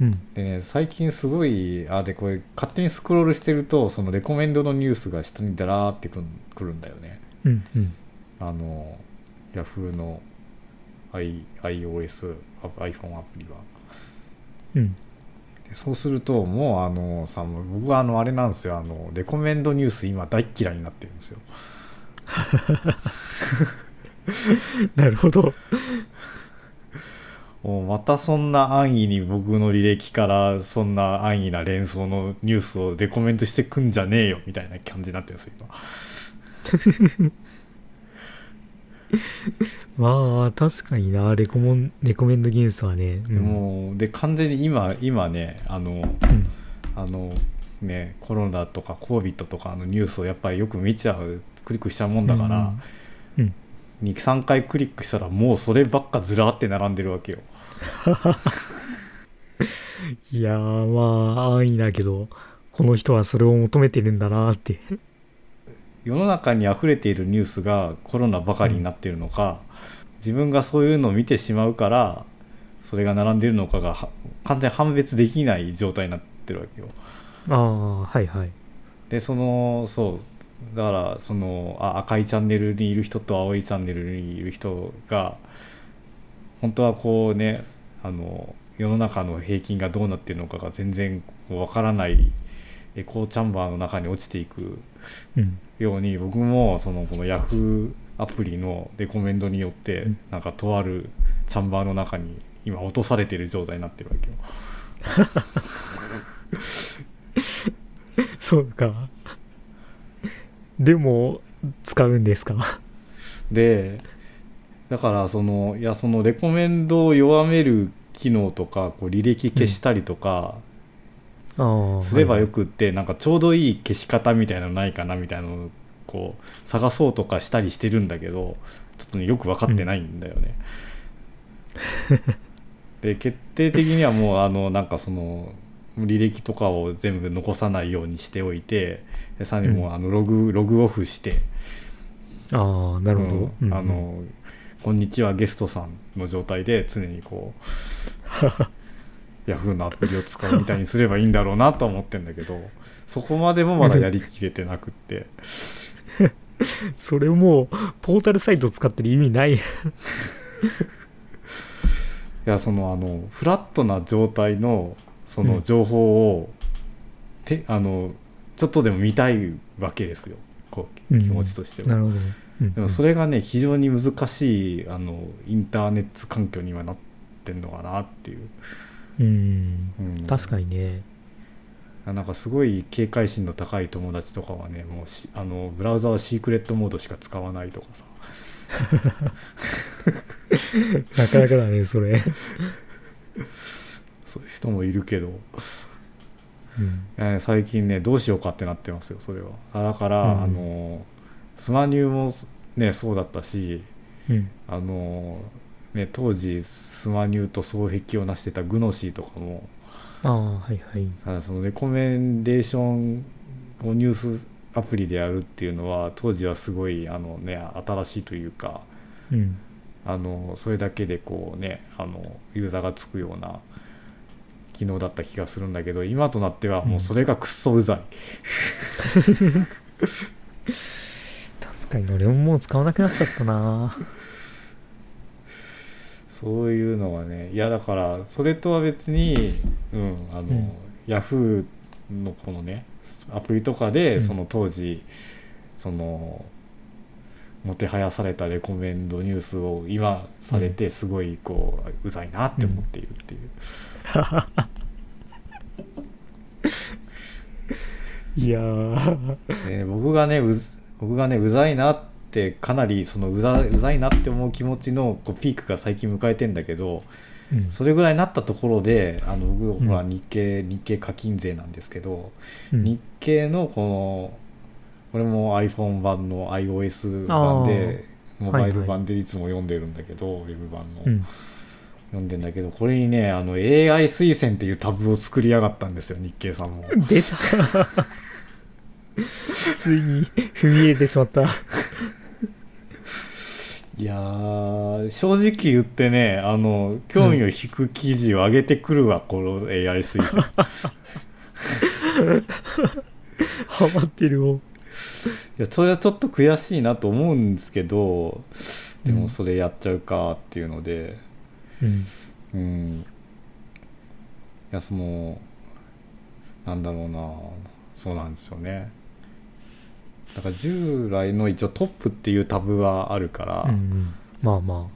[SPEAKER 1] うん。
[SPEAKER 2] でね最近すごいあでこれ勝手にスクロールしてるとそのレコメンドのニュースが下にダラーってくるんだよね。
[SPEAKER 1] うんうん。
[SPEAKER 2] あの Yahoo の I iOS あ iPhone アプリは。
[SPEAKER 1] うん。
[SPEAKER 2] でそうするともうあのさ僕はあのあれなんですよ。あのレコメンドニュース今大っ嫌いになってるんですよ。[laughs]
[SPEAKER 1] なるほど。
[SPEAKER 2] もうまたそんな安易に僕の履歴からそんな安易な連想のニュースをレコメントしてくんじゃねえよみたいな感じになってるんですよ今 [laughs]
[SPEAKER 1] まあ確かにな。レコモンレコメンドニュースはね、うん、
[SPEAKER 2] もうで完全に今今ねあの
[SPEAKER 1] うん。
[SPEAKER 2] あのねコロナとか COVID とかのニュースをやっぱりよく見ちゃうクリックしちゃうもんだから、
[SPEAKER 1] うん。うん。
[SPEAKER 2] 23回クリックしたらもうそればっかずらーって並んでるわけよ。[laughs]
[SPEAKER 1] いやーまあ安易だけどこの人はそれを求めてるんだなって
[SPEAKER 2] 世の中に溢れているニュースがコロナばかりになっているのか、自分がそういうのを見てしまうからそれが並んでいるのかがは完全に判別できない状態になってるわけよ。
[SPEAKER 1] ああはいはい。
[SPEAKER 2] でそのそうだからそのあ赤いチャンネルにいる人と青いチャンネルにいる人が本当はこうねあの世の中の平均がどうなっているのかが全然わからないエコーチャンバーの中に落ちていく。
[SPEAKER 1] うん
[SPEAKER 2] ように僕もそのこの Yahoo アプリのレコメンドによって
[SPEAKER 1] うん。
[SPEAKER 2] なんかとあるチャンバーの中に今落とされている状態になってるわけよ。[laughs]
[SPEAKER 1] そうか。でも使うんですか？
[SPEAKER 2] でだからそのいやそのレコメンドを弱める機能とかこう履歴消したりとか
[SPEAKER 1] ああ
[SPEAKER 2] すればよ
[SPEAKER 1] く
[SPEAKER 2] くって、なんかちょうどいい消し方みたいなのないかなみたいなのをこう探そうとかしたりしてるんだけどちょっとねよく分かってないんだよね。で決定的にはもうあのなんかその履歴とかを全部残さないようにしておいてでさらにもうあのログログオフして。
[SPEAKER 1] ああなるほど、
[SPEAKER 2] うん。あのこんにちはゲストさんの状態で常にこうヤフーのアプリを使うみたいにすればいいんだろうなとは思ってんだけどそこまでもまだやりきれてなくって。[laughs]
[SPEAKER 1] それもうポータルサイトを使ってる意味ない。[laughs]
[SPEAKER 2] いやそのあのフラットな状態のその情報を、てあのちょっとでも見たいわけですよ。こう気持ちとしては。
[SPEAKER 1] うん。
[SPEAKER 2] でもそれがね非常に難しいあのインターネット環境にはなってんのかなっていう、
[SPEAKER 1] うん。
[SPEAKER 2] うん
[SPEAKER 1] 確かにね。
[SPEAKER 2] なんかすごい警戒心の高い友達とかはねもうしあのブラウザはシークレットモードしか使わないとかさ。
[SPEAKER 1] なかなかだねそれ、
[SPEAKER 2] そういう人もいるけど、
[SPEAKER 1] うん、
[SPEAKER 2] えー最近ねどうしようかってなってますよそれは。あだから、
[SPEAKER 1] うん。
[SPEAKER 2] あのスマニューもねそうだったし
[SPEAKER 1] うん。
[SPEAKER 2] あのね当時スマニューと双璧を成してたグノシーとかも
[SPEAKER 1] ああはいはい。
[SPEAKER 2] あそのレコメンデーションをニュースアプリでやるっていうのは当時はすごいあの、ね、新しいというか
[SPEAKER 1] うん。
[SPEAKER 2] あのそれだけでこうねあのユーザーがつくような機能だった気がするんだけど今となってはもうそれがくっそうざい、[laughs]
[SPEAKER 1] 確かに俺ももう使わなくなっちゃったな
[SPEAKER 2] そういうのはねいやだからそれとは別に、うんあの
[SPEAKER 1] うん。
[SPEAKER 2] ヤフーのこのねアプリとかで、
[SPEAKER 1] うん。
[SPEAKER 2] その当時そのもてはやされたレコメンドニュースを今されてすごいこう、うざいなって思っているっていう、[laughs]
[SPEAKER 1] いやー。
[SPEAKER 2] ね僕がねうず僕がねうざいなってかなりそのうざうざいなって思う気持ちのこうピークが最近迎えてんだけど
[SPEAKER 1] うん。
[SPEAKER 2] それぐらいになったところであの僕は
[SPEAKER 1] うん
[SPEAKER 2] 日経、日経課金税なんですけど、
[SPEAKER 1] うん。
[SPEAKER 2] 日経のこのこれも iPhone 版の iOS 版でモバイル版でいつも読んでるんだけど、ウェブ版の、
[SPEAKER 1] うん。
[SPEAKER 2] 読んでんだけどこれにねあの AI 推薦っていうタブを作りやがったんですよ日経さんも。
[SPEAKER 1] 出た。[laughs] ついに踏み入れてしまった
[SPEAKER 2] いやー正直言ってねあの興味を引く記事を上げてくるわ、この AI 推薦。
[SPEAKER 1] ハマってるもん。
[SPEAKER 2] いやそれはちょっと悔しいなと思うんですけどで
[SPEAKER 1] うん。
[SPEAKER 2] もそれやっちゃうかっていうので。
[SPEAKER 1] うん。
[SPEAKER 2] うん、いやそのなんだろうなそうなんですよねだから従来の一応トップっていうタブはあるから、
[SPEAKER 1] うんうん。まあま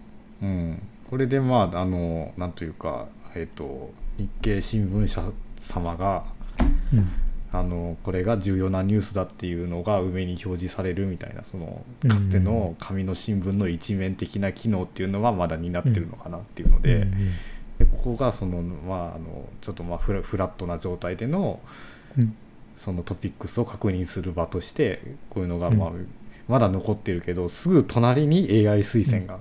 [SPEAKER 2] うん、これでまああのなんというか、えっと日経新聞社様が
[SPEAKER 1] あうん。
[SPEAKER 2] あのこれが重要なニュースだっていうのが上に表示されるみたいなそのかつての紙の新聞の一面的な機能っていうのはまだ担ってるのかなっていうので,、でここがその、まあ、あのちょっとまあフラフラットな状態での,、そのトピックスを確認する場としてこういうのが、まあまだ残ってるけどすぐ隣に AI 推薦が、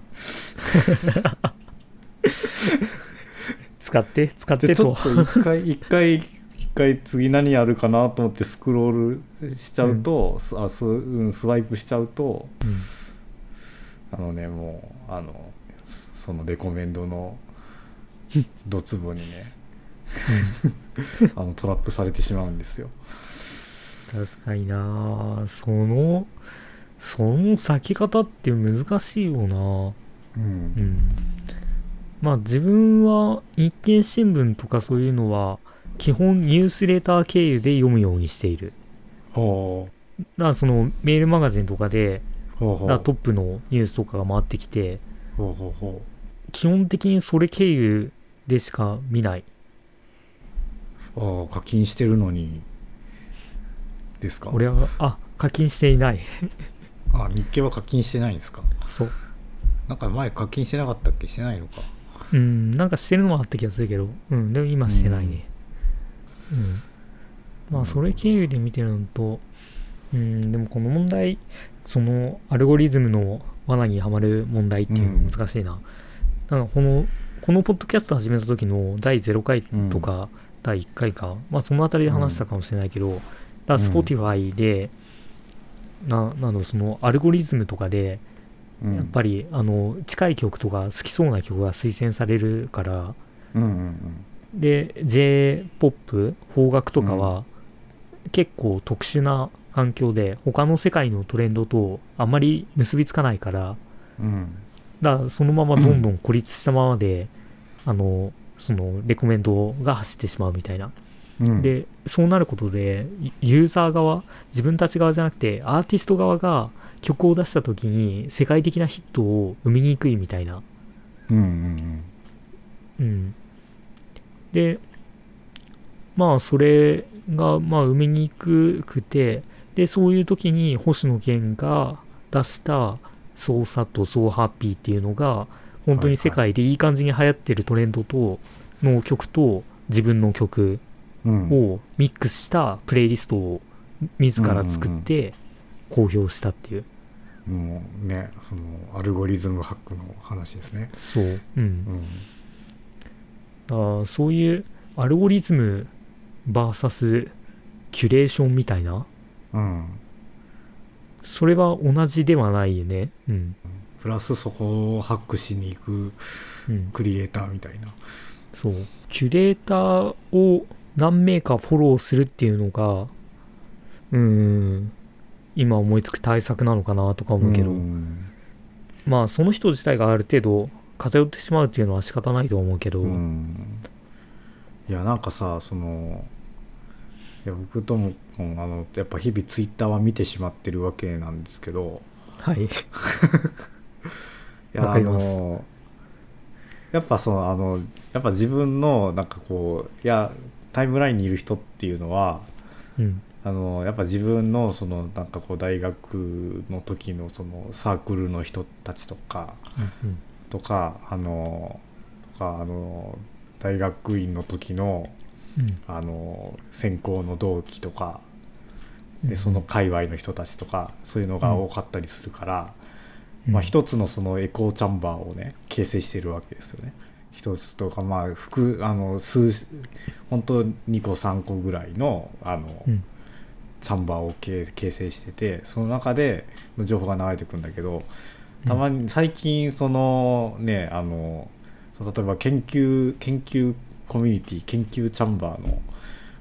[SPEAKER 1] 使って使って
[SPEAKER 2] ちょっと一回一回一回次何やるかなと思ってスクロールしちゃうと、うん、あスうん、スワイプしちゃうと、うん、あのねもうあのそのレコメンドのドツボにね、[laughs] あのトラップされてしまうんですよ
[SPEAKER 1] 確かにな。そのその咲き方って難しいよな。うん、うん。まあ自分は日経新聞とかそういうのは基本ニュースレター経由で読むようにしている。
[SPEAKER 2] ほ
[SPEAKER 1] う。だからそのメールマガジンとかで、ほうほう。だトップのニュースとかが回ってきて、
[SPEAKER 2] ほうほうほう。
[SPEAKER 1] 基本的にそれ経由でしか見ない。
[SPEAKER 2] ああ、課金してるのに、ですか？
[SPEAKER 1] 俺は、あ、課金していない。[laughs]
[SPEAKER 2] あ、日経は課金してないんですか？
[SPEAKER 1] そう。
[SPEAKER 2] なんか前課金してなかったっけ？してないのか。
[SPEAKER 1] うん、なんかしてるのもあった気がするけど、うん、でも今してないね。うん。まあ、それ経由で見てるのと、うん、でもこの問題、そのアルゴリズムの罠にはまる問題っていうの難しいな。うん、なんかこの、このポッドキャスト始めた時の第0回とか、第1回か、まあその辺りで話したかもしれないけど、だから Spotify で、な、なの、そのアルゴリズムとかで、やっぱりあの近い曲とか好きそうな曲が推薦されるから、
[SPEAKER 2] うんうん
[SPEAKER 1] うん、で j p o p 邦楽とかは結構特殊な環境で他の世界のトレンドとあんまり結びつかないから、
[SPEAKER 2] うん、
[SPEAKER 1] だそのままどんどん孤立したままで、うん、あのそのレコメンドが走ってしまうみたいな、うん、でそうなることでユーザー側自分たち側じゃなくてアーティスト側が曲を出した時に世界的なヒットを生みにくいみたいな。
[SPEAKER 2] うんうん
[SPEAKER 1] うん。うん。で、まあそれがまあ生みにくくて、で、そういう時に星野源が出した操作とソーハッピーっていうのが本当に世界でいい感じに流行ってるトレンドとの曲と自分の曲をミックスしたプレイリストを自ら作って公表したっていう。
[SPEAKER 2] もうねそのアルゴリズムハックの話ですね。
[SPEAKER 1] そう。うん、うん、あそういうアルゴリズム VS キュレーションみたいな。
[SPEAKER 2] うん。
[SPEAKER 1] それは同じではないよね。うん。
[SPEAKER 2] プラスそこをハックしに行くクリエイターみたいな、うん、
[SPEAKER 1] そう。キュレーターを何名かフォローするっていうのがうん今思いつく対策なのかなとか思うけど、まあその人自体がある程度偏ってしまうっていうのは仕方ないと思うけど、
[SPEAKER 2] いやなんかさそのいや僕ともあのやっぱ日々ツイッターは見てしまってるわけなんですけど。
[SPEAKER 1] はい。[laughs] い
[SPEAKER 2] やあのやっぱそのあのやっぱ自分のなんかこういやタイムラインにいる人っていうのは、
[SPEAKER 1] うん、
[SPEAKER 2] あのやっぱ自分のそのなんかこう大学の時のそのサークルの人たちとか、
[SPEAKER 1] うんうん、
[SPEAKER 2] とかあのとかあの大学院の時のうん、あの専攻の同期とかでその界隈の人たちとかそういうのが多かったりするから、うん、まあ、一つのそのエコーチャンバーをね形成してるわけですよね。一つとかまあ複あの数本当2個3個ぐらいのあの、うん。チャンバーを形成しててその中で情報が流れてくるんだけどたまに最近そのねあの例えば研究研究コミュニティ研究チャンバーの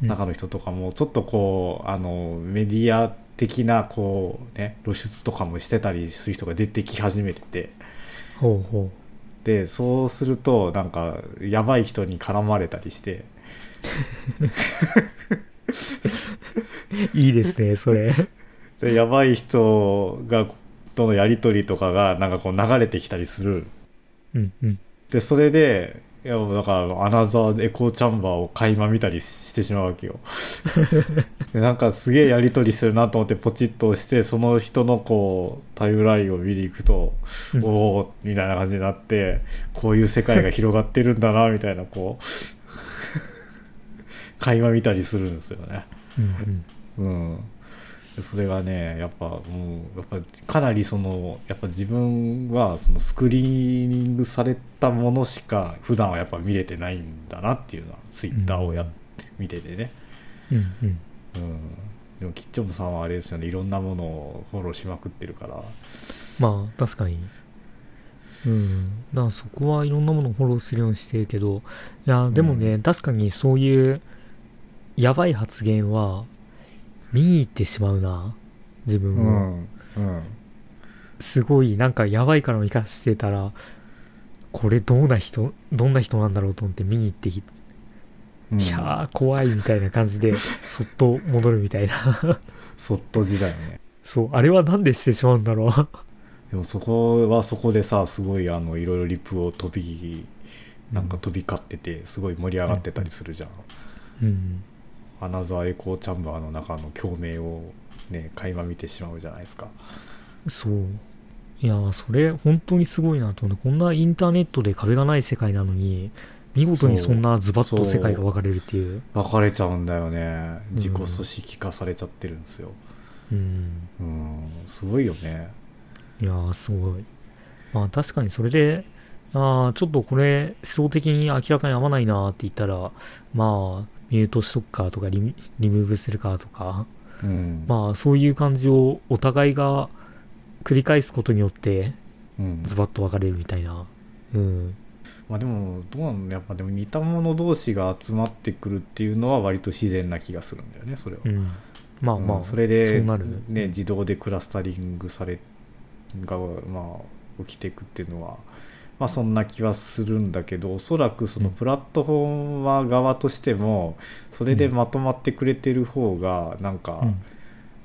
[SPEAKER 2] 中の人とかもちょっとこうあのメディア的なこうね露出とかもしてたりする人が出てき始めてて。
[SPEAKER 1] ほうほう
[SPEAKER 2] でそうするとなんかやばい人に絡まれたりして [laughs]
[SPEAKER 1] いいですね、それ。
[SPEAKER 2] でやばい人がとのやり取りとかがなんかこう流れてきたりする。
[SPEAKER 1] うんうん。
[SPEAKER 2] で、それで、いやもうだからアナザーエコーチャンバーを垣間見たりしてしまうわけよ。でなんかすげえやり取りするなと思ってポチッと押してその人のこうタイムラインを見に行くと、
[SPEAKER 1] うん。
[SPEAKER 2] おおみたいな感じになってこういう世界が広がってるんだなみたいなこう垣間見たりするんですよね。
[SPEAKER 1] うんうん。
[SPEAKER 2] うんそれがねやっぱもうやっぱかなりそのやっぱ自分はそのスクリーニングされたものしか普段はやっぱ見れてないんだなっていうのはツイッターをや、見ててね、
[SPEAKER 1] うんうん。
[SPEAKER 2] うん、でもキッチョムさんはあれですよね。いろんなものをフォローしまくってるから。
[SPEAKER 1] まあ確かに。うん。だからそこはいろんなものをフォローするようにしてるけどいやでもね、
[SPEAKER 2] う
[SPEAKER 1] 確かにそういうやばい発言は見に行ってしまうな自分
[SPEAKER 2] う
[SPEAKER 1] も、
[SPEAKER 2] んうん
[SPEAKER 1] すごいなんかやばいからを生かしてたらこれどんな人どんな人なんだろうと思って見に行ってき
[SPEAKER 2] うん。
[SPEAKER 1] いやー怖いみたいな感じで [laughs] そっと戻るみたいな。
[SPEAKER 2] そっと時代ね。
[SPEAKER 1] そうあれはなんでしてしまうんだろう。
[SPEAKER 2] でもそこはそこでさすごいあのいろいろリプを飛びなんか飛び交っててすごい盛り上がってたりするじゃん、
[SPEAKER 1] うん
[SPEAKER 2] アナザーエコーチャンバーの中の共鳴をね垣間見てしまうじゃないですか。
[SPEAKER 1] そう。いやーそれ本当にすごいなと思ってこんなインターネットで壁がない世界なのに見事にそんなズバッと世界が分かれるっていう。
[SPEAKER 2] 分かれちゃうんだよね。
[SPEAKER 1] うん。
[SPEAKER 2] 自己組織化されちゃってるんですよ。
[SPEAKER 1] うん。
[SPEAKER 2] うん。すごいよね。
[SPEAKER 1] いやーすごい。まあ確かにそれであーちょっとこれ思想的に明らかに合わないなって言ったらまあミュートしとくかとかリミリムーブするかとか。
[SPEAKER 2] うん。
[SPEAKER 1] まあそういう感じをお互いが繰り返すことによって
[SPEAKER 2] うん。
[SPEAKER 1] ズバッと分かれるみたいな。うん。
[SPEAKER 2] まあでもどうなの？やっぱでも似た者同士が集まってくるっていうのは割と自然な気がするんだよねそれは、
[SPEAKER 1] うん。まあまあ、
[SPEAKER 2] うんそれでね、自動でクラスタリングされが、まあ、起きていくっていうのは、まあ、そんな気はするんだけどおそらくその
[SPEAKER 1] うん。
[SPEAKER 2] プラットフォーマー側としてもそれでまとまってくれてる方がなんか、
[SPEAKER 1] うん。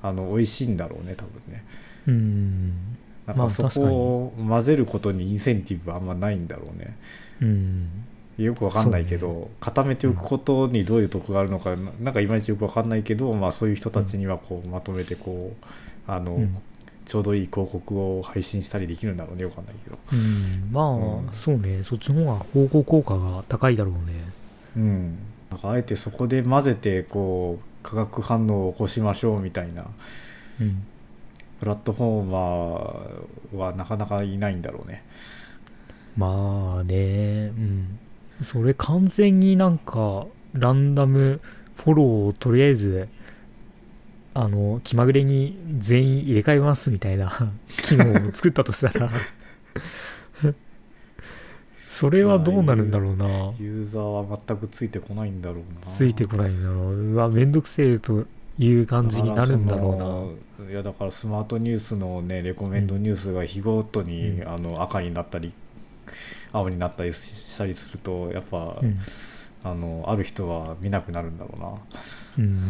[SPEAKER 2] あの美味しいんだろうね多分ね。
[SPEAKER 1] うん。まあ
[SPEAKER 2] なんかそこを混ぜることにインセンティブはあんまないんだろうね。
[SPEAKER 1] うん。
[SPEAKER 2] よくわかんないけど、
[SPEAKER 1] そう
[SPEAKER 2] 固めておくことにどういう得があるのか、ななんかいまいちよくわかんないけど、まあ、そういう人たちにはこうまとめてこうあの、
[SPEAKER 1] うん
[SPEAKER 2] ちょうどいい広告を配信したりできるんだろうね。わかんないけど。
[SPEAKER 1] うん。まあ、
[SPEAKER 2] うん。
[SPEAKER 1] そうね。そっちの方が方向効果が高いだろうね。
[SPEAKER 2] うん。なんかあえてそこで混ぜてこう化学反応を起こしましょうみたいな。
[SPEAKER 1] うん。
[SPEAKER 2] プラットフォーマーはなかなかいないんだろうね。
[SPEAKER 1] まあね。うん。それ完全になんかランダムフォローをとりあえずあの気まぐれに全員入れ替えますみたいな [laughs] 機能を作ったとしたら。[laughs] それはどうなるんだろうな。
[SPEAKER 2] ユーザーは全くついてこないんだろうな。
[SPEAKER 1] ついてこないんだろううわめんどくせえという感じになるんだろうな。
[SPEAKER 2] いやだからスマートニュースのねレコメンドニュースが日ごとに、
[SPEAKER 1] うん。
[SPEAKER 2] あの赤になったり青になったりしたりするとやっぱ、
[SPEAKER 1] うん。
[SPEAKER 2] あのある人は見なくなるんだろうな。
[SPEAKER 1] うん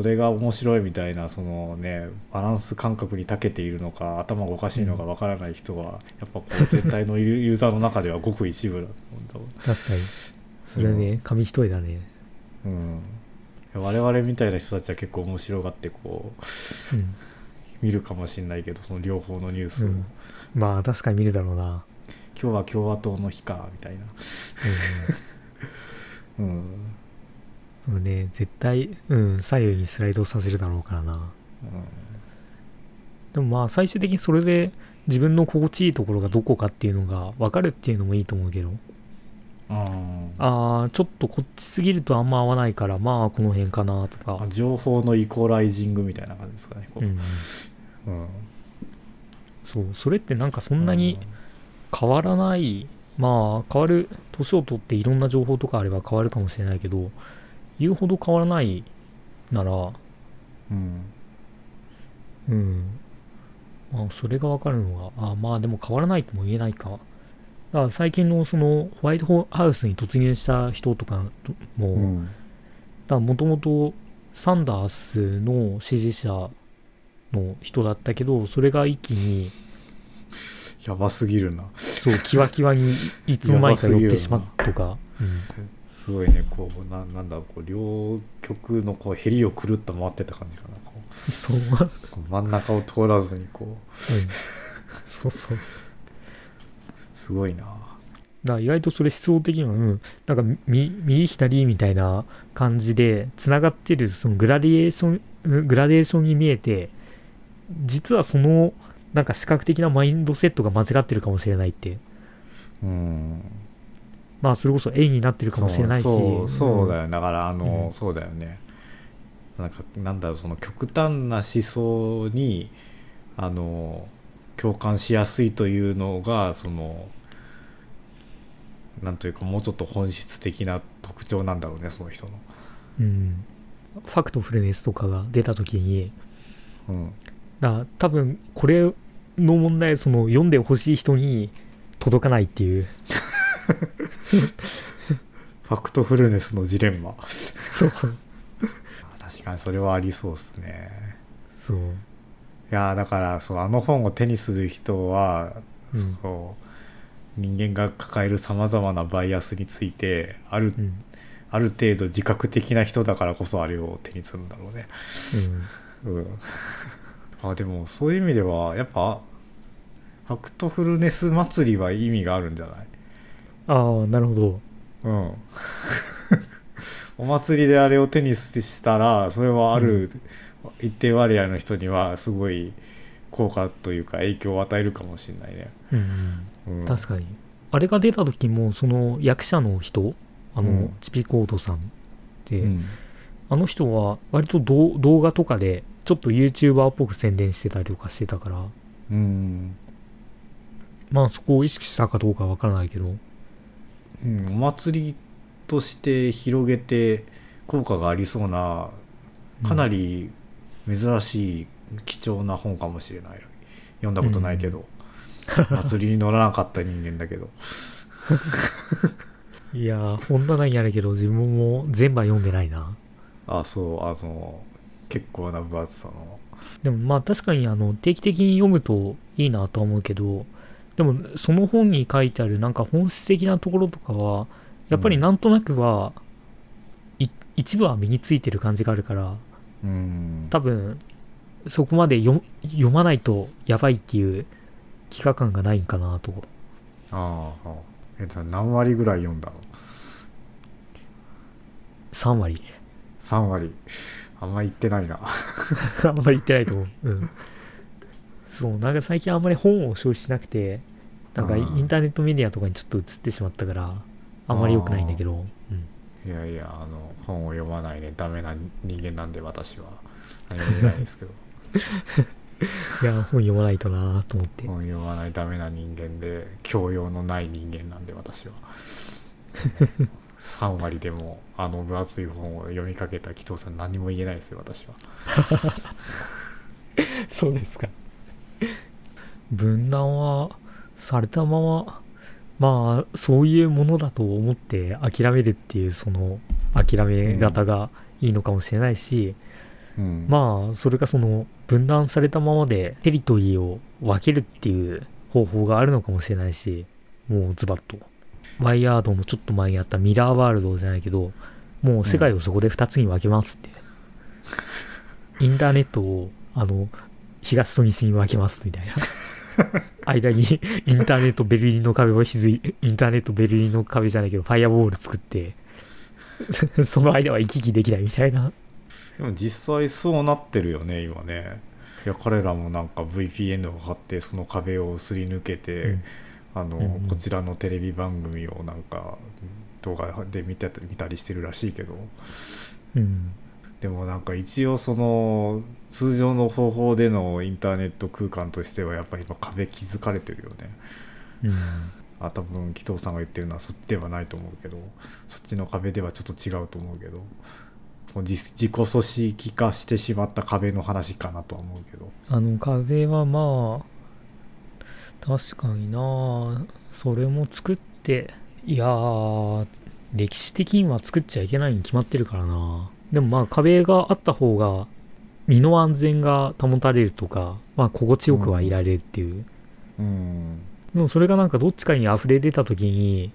[SPEAKER 2] それが面白いみたいなそのねバランス感覚に長けているのか頭がおかしいのかわからない人は、やっぱこう全体のユ [laughs] ユーザーの中ではごく一部だ。と思う
[SPEAKER 1] 確かに。それはね紙一重だね。
[SPEAKER 2] うん、我々みたいな人たちは結構面白がってこう
[SPEAKER 1] うん、
[SPEAKER 2] 見るかもしれないけどその両方のニュースを、
[SPEAKER 1] うん、まあ確かに見るだろうな、
[SPEAKER 2] 今日は共和党の日かみたいな。うん。[laughs]
[SPEAKER 1] うん、それね絶対、うん、左右にスライドさせるだろうからな。でもまあ最終的にそれで自分の心地いいところがどこかっていうのが分かるっていうのもいいと思うけど。
[SPEAKER 2] うん。
[SPEAKER 1] ああちょっとこっちすぎるとあんま合わないからまあこの辺かなとか。
[SPEAKER 2] あ情報のイコライジングみたいな感じですかねこう。
[SPEAKER 1] うん
[SPEAKER 2] うん。
[SPEAKER 1] そうそれってなんかそんなに変わらないまあ変わる年を取っていろんな情報とかあれば変わるかもしれないけど言うほど変わらないなら
[SPEAKER 2] うん。
[SPEAKER 1] うん。まあそれが分かるのがあまあでも変わらないとも言えないか。だから最近のそのホワイトハウスに突入した人とかも、
[SPEAKER 2] うん。
[SPEAKER 1] だもともとサンダースの支持者の人だったけどそれが一気に
[SPEAKER 2] やばすぎるな。
[SPEAKER 1] そうキワキワにいつの間にか寄ってしまったとか、うん、[laughs]
[SPEAKER 2] すごいねこうななんだろうこう両極のこうヘリをくるっと回ってた感じかなこう。
[SPEAKER 1] そう、
[SPEAKER 2] 真ん中を通らずにこう。
[SPEAKER 1] そうそう。
[SPEAKER 2] すごいな。
[SPEAKER 1] だ意外とそれ思想的には、うん、なんか右右左みたいな感じでつながってるそのグラデーションうんグラデーションに見えて実はそのなんか視覚的なマインドセットが間違ってるかもしれないって。
[SPEAKER 2] うん
[SPEAKER 1] まあそれこそ絵になってるかもしれないし。
[SPEAKER 2] そうだ
[SPEAKER 1] よ、
[SPEAKER 2] よ、だからあの、
[SPEAKER 1] うん。
[SPEAKER 2] そうだよね。なんかなんだろうその極端な思想にあの共感しやすいというのがそのなんというかもうちょっと本質的な特徴なんだろうねその人の。
[SPEAKER 1] うん、ファクトフルネスとかが出た時に。
[SPEAKER 2] うん。
[SPEAKER 1] だ多分これの問題はその読んでほしい人に届かないっていう [laughs] [laughs]
[SPEAKER 2] ファクトフルネスのジレンマ。
[SPEAKER 1] そう。
[SPEAKER 2] 確かにそれはありそうですね。
[SPEAKER 1] そう、
[SPEAKER 2] いやーだからそうあの本を手にする人は、
[SPEAKER 1] うん。
[SPEAKER 2] そう人間が抱えるさまざまなバイアスについてある,、
[SPEAKER 1] うん。
[SPEAKER 2] ある程度自覚的な人だからこそあれを手にするんだろうね。
[SPEAKER 1] うん、
[SPEAKER 2] うん。[laughs] あでもそういう意味ではやっぱファクトフルネス祭りは意味があるんじゃない？
[SPEAKER 1] ああなるほど。
[SPEAKER 2] うん。[laughs] お祭りであれを手にしたらそれはある一定割合の人にはすごい効果というか影響を与えるかもしれないね、
[SPEAKER 1] うん、
[SPEAKER 2] うん、
[SPEAKER 1] 確かに。あれが出た時もその役者の人あの、
[SPEAKER 2] うん。
[SPEAKER 1] チピコードさんって、
[SPEAKER 2] うん。
[SPEAKER 1] あの人は割と動動画とかでちょっと YouTuber っぽく宣伝してたりとかしてたから
[SPEAKER 2] うん。
[SPEAKER 1] まあそこを意識したかどうかわからないけど
[SPEAKER 2] うん、お祭りとして広げて効果がありそうなかなり珍しい貴重な本かもしれない。読んだことないけど、祭りに乗らなかった人間だけど。[laughs]
[SPEAKER 1] いやー本棚にあるけど自分も全部は読んでないな。
[SPEAKER 2] あそうあの結構な分厚さの。
[SPEAKER 1] でもまあ確かにあの定期的に読むといいなとは思うけどでもその本に書いてあるなんか本質的なところとかはやっぱりなんとなくは、い一部は身についてる感じがあるから
[SPEAKER 2] うん。
[SPEAKER 1] 多分そこまで読読まないとやばいっていう飢餓感がないんかなと。
[SPEAKER 2] ああえっと何割ぐらい読んだの
[SPEAKER 1] ？3割。
[SPEAKER 2] 3割。あんま言ってないな。[laughs]
[SPEAKER 1] あんまり言ってないと思う。うんそうなんか最近あんまり本を消費しなくてなんかインターネットメディアとかにちょっと移ってしまったからあんまり良くないんだけど、うん、
[SPEAKER 2] いやいやあの本を読まないねダメな人間なんで私は。何も言えないですけど。[laughs]
[SPEAKER 1] いや本読まないとなと思って。
[SPEAKER 2] 本読まないダメな人間で教養のない人間なんで私は。3割でもあの分厚い本を読みかけた紀藤さん何も言えないですよ私は。[laughs]
[SPEAKER 1] そうですか分断はされたまままあそういうものだと思って諦めるっていうその諦め方がいいのかもしれないし、
[SPEAKER 2] うん。
[SPEAKER 1] まあそれがその分断されたままでテリトリーを分けるっていう方法があるのかもしれないしもうズバッと。ワイヤードのちょっと前にあったミラーワールドじゃないけどもう世界をそこで2つに分けますって、インターネットをあの東と西に分けますみたいな。間に [laughs] インターネットベルリンの壁を築いインターネットベルリンの壁じゃないけどファイアボール作って [laughs] その間は行き来できないみたいな。
[SPEAKER 2] でも実際そうなってるよね今ね。いや彼らもなんか VPN を貼ってその壁をすり抜けて、
[SPEAKER 1] うん。
[SPEAKER 2] あの、
[SPEAKER 1] うんうん。
[SPEAKER 2] こちらのテレビ番組をなんか動画で見て見たりしてるらしいけど。
[SPEAKER 1] うん。
[SPEAKER 2] でもなんか一応その通常の方法でのインターネット空間としてはやっぱり今壁築かれてるよね。
[SPEAKER 1] うん。
[SPEAKER 2] あ多分紀藤さんが言ってるのはそっちではないと思うけどそっちの壁ではちょっと違うと思うけど自自己組織化してしまった壁の話かなとは思うけど。
[SPEAKER 1] あの壁はまあ確かにな。それも作っていやー歴史的には作っちゃいけないに決まってるからな。でもまあ壁があった方が身の安全が保たれるとかまあ心地よくはいられるっていう、
[SPEAKER 2] うん。
[SPEAKER 1] でもそれがなんかどっちかに溢れ出た時に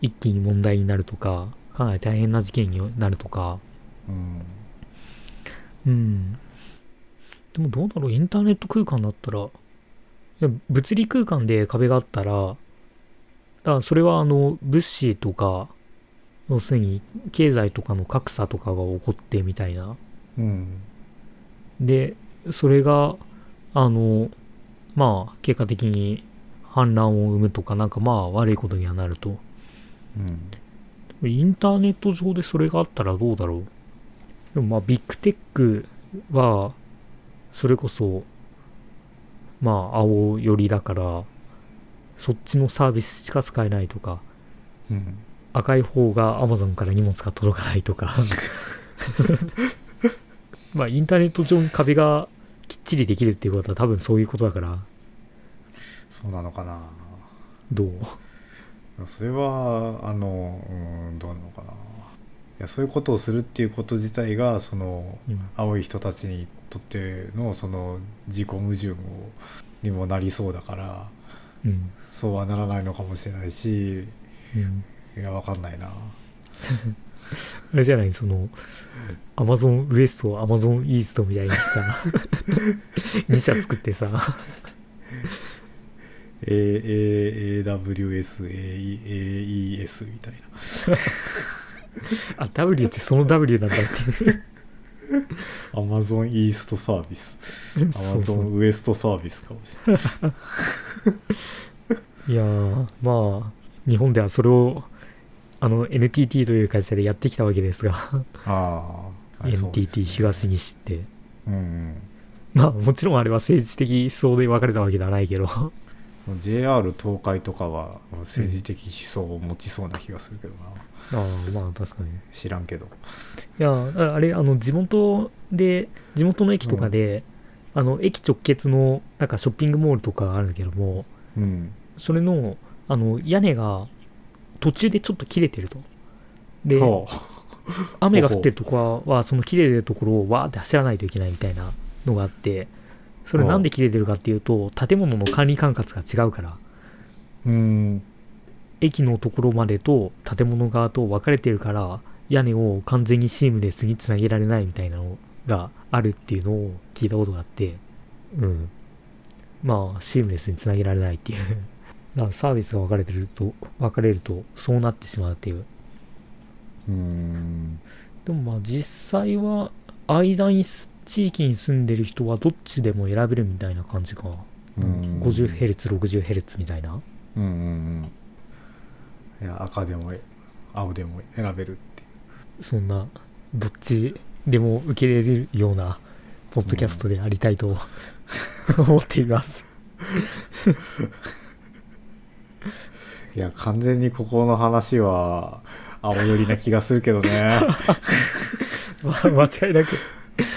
[SPEAKER 1] 一気に問題になるとかかなり大変な事件になるとか。
[SPEAKER 2] うん。
[SPEAKER 1] うん。でもどうだろうインターネット空間だったらいや物理空間で壁があったらだからそれはあの物資とか要するに経済とかの格差とかが起こってみたいな。
[SPEAKER 2] うん
[SPEAKER 1] でそれがあのまあ結果的に反乱を生むとかなんかまあ悪いことにはなると。
[SPEAKER 2] うん。
[SPEAKER 1] インターネット上でそれがあったらどうだろう。でもまあビッグテックはそれこそまあ青寄りだからそっちのサービスしか使えないとか
[SPEAKER 2] うん。
[SPEAKER 1] 赤い方が Amazon から荷物が届かないとか [laughs] まあインターネット上に壁がきっちりできるっていうことは多分そういうことだから。
[SPEAKER 2] そうなのかな。
[SPEAKER 1] どう？
[SPEAKER 2] それはあのうんどうなのかな。いやそういうことをするっていうこと自体がその
[SPEAKER 1] うん。
[SPEAKER 2] 青い人たちにとってのその自己矛盾をにもなりそうだから
[SPEAKER 1] うん。
[SPEAKER 2] そうはならないのかもしれないし
[SPEAKER 1] うん。
[SPEAKER 2] いやわかんないな [laughs]
[SPEAKER 1] あれじゃないそのアマゾンウエストアマゾンイーストみたいにさ [laughs] 2社作ってさ。
[SPEAKER 2] AAWSAES みたいな。
[SPEAKER 1] あ W ってその W なんだっていう。
[SPEAKER 2] Amazon イーストサービス
[SPEAKER 1] そうそう。
[SPEAKER 2] Amazon ウエストサービスかもしれない。
[SPEAKER 1] いやーまあ日本ではそれをあの NTT という会社でやってきたわけですが。
[SPEAKER 2] ああ
[SPEAKER 1] NTT 東西って。
[SPEAKER 2] うんうん。
[SPEAKER 1] まあもちろんあれは政治的思想で分かれたわけではないけど。
[SPEAKER 2] JR 東海とかは政治的思想を持ちそうな気がするけどな、
[SPEAKER 1] ああまあ確かに。
[SPEAKER 2] 知らんけど。
[SPEAKER 1] いやああれあの地元で地元の駅とかで、あの駅直結のなんかショッピングモールとかあるんだけども
[SPEAKER 2] うん。
[SPEAKER 1] それのあの屋根が途中でちょっと切れてると。で
[SPEAKER 2] は [laughs]
[SPEAKER 1] 雨が降ってるところはその切れてるところをわーって走らないといけないみたいなのがあってそれなんで切れてるかっていうと建物の管理管轄が違うから。
[SPEAKER 2] あうん。
[SPEAKER 1] 駅のところまでと建物側と分かれてるから屋根を完全にシームレスにつなげられないみたいなのがあるっていうのを聞いたことがあって。うん。まあシームレスにつなげられないっていうだからサービスが分かれてると分かれるとそうなってしまうっていう。
[SPEAKER 2] うん。
[SPEAKER 1] でもまあ実際は間にす地域に住んでる人はどっちでも選べるみたいな感じか。
[SPEAKER 2] うん。
[SPEAKER 1] 50Hz60Hz みたいな。
[SPEAKER 2] うんうんうん。いや赤でも青でも選べるっていう。
[SPEAKER 1] そんなどっちでも受け入れるようなポッドキャストでありたいと、[laughs] 思っています
[SPEAKER 2] いや完全にここの話は青寄りな気がするけどね。[laughs]
[SPEAKER 1] まあ間違いなく。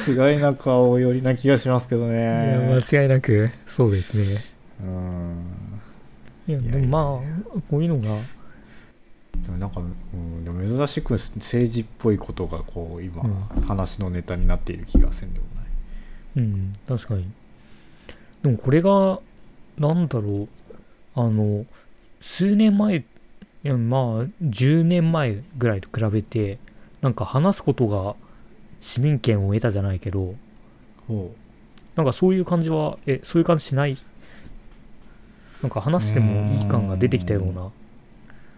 [SPEAKER 2] 違いなく青寄りな気がしますけど
[SPEAKER 1] いや
[SPEAKER 2] ね
[SPEAKER 1] 間違いなく。そうですね。
[SPEAKER 2] うん。
[SPEAKER 1] いやでもまあこういうのが。
[SPEAKER 2] でもなんか、うん、でも珍しく政治っぽいことがこう今、
[SPEAKER 1] う
[SPEAKER 2] 話のネタになっている気がせんでもない。
[SPEAKER 1] うん確かに。でもこれがなんだろう。あの数年前いやまあ10年前ぐらいと比べてなんか話すことが市民権を得たじゃないけど
[SPEAKER 2] ほ
[SPEAKER 1] なんかそういう感じはえそういう感じしないなんか話してもいい感が出てきたような。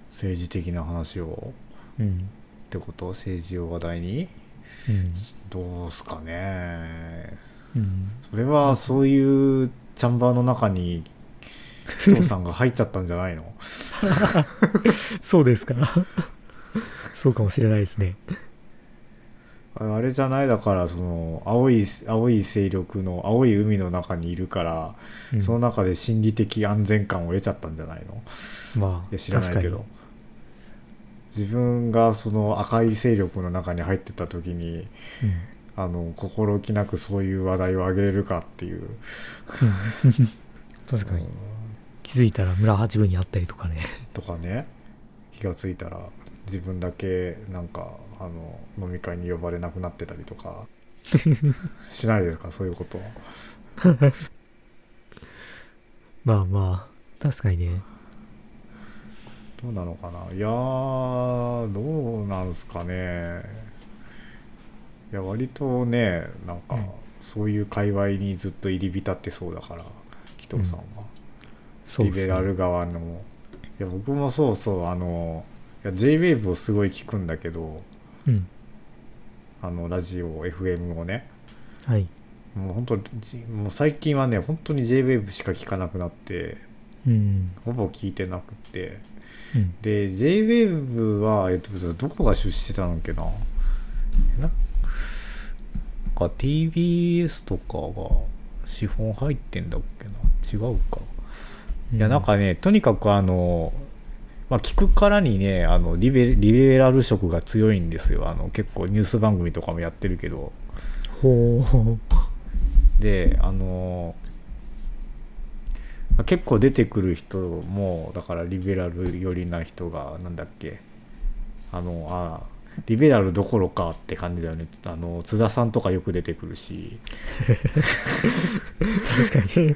[SPEAKER 2] 政治的な話を。
[SPEAKER 1] うん。
[SPEAKER 2] ってこと？政治を話題に？
[SPEAKER 1] うん。
[SPEAKER 2] どうすかね。
[SPEAKER 1] うん。
[SPEAKER 2] それはそういうチャンバーの中に紀藤さんが入っちゃったんじゃないの？[laughs]
[SPEAKER 1] そうですか。そうかもしれないですね。
[SPEAKER 2] あれじゃない？だからその青い青い勢力の青い海の中にいるから、
[SPEAKER 1] うん。
[SPEAKER 2] その中で心理的安全感を得ちゃったんじゃないの？
[SPEAKER 1] まあ
[SPEAKER 2] いや知らないけ
[SPEAKER 1] 確
[SPEAKER 2] ど。自分がその赤い勢力の中に入ってた時に
[SPEAKER 1] かに
[SPEAKER 2] あの心置きなくそういう話題を上げれるかっていう。
[SPEAKER 1] うん。う [laughs] ん確かに気づいたら村八分にあったりとかね。
[SPEAKER 2] とかね。気がついたら自分だけなんかあの飲み会に呼ばれなくなってたりとか。[laughs] しないですか？そういうことは。[laughs]
[SPEAKER 1] まあまあ確かにね。
[SPEAKER 2] どうなのかな？いやーどうなんすかね。いや割とねなんか、
[SPEAKER 1] うん。
[SPEAKER 2] そういう界隈にずっと入り浸ってそうだから紀藤さんは、リベラル側の。いや僕もそうそうあの JWAVE をすごい聞くんだけど
[SPEAKER 1] うん。
[SPEAKER 2] あのラジオ FM をね。
[SPEAKER 1] はい。
[SPEAKER 2] もう本当じもう最近はね本当に JWAVE しか聞かなくなって
[SPEAKER 1] うん
[SPEAKER 2] ほぼ聞いてなくて。
[SPEAKER 1] うん。
[SPEAKER 2] で JWAVE は、えっと、どこが出資してたのっけな。なんか TBS とかが資本入ってんだっけな。違うかいやなんかねとにかくあのまあ聞くからにねあのリベリベラル色が強いんですよ。あの結構ニュース番組とかもやってるけど。
[SPEAKER 1] ほう。
[SPEAKER 2] であのまあ結構出てくる人もだからリベラル寄りな人がなんだっけ。あのあリベラルどころかって感じだよね。あの津田さんとかよく出てくるし。
[SPEAKER 1] 確かに。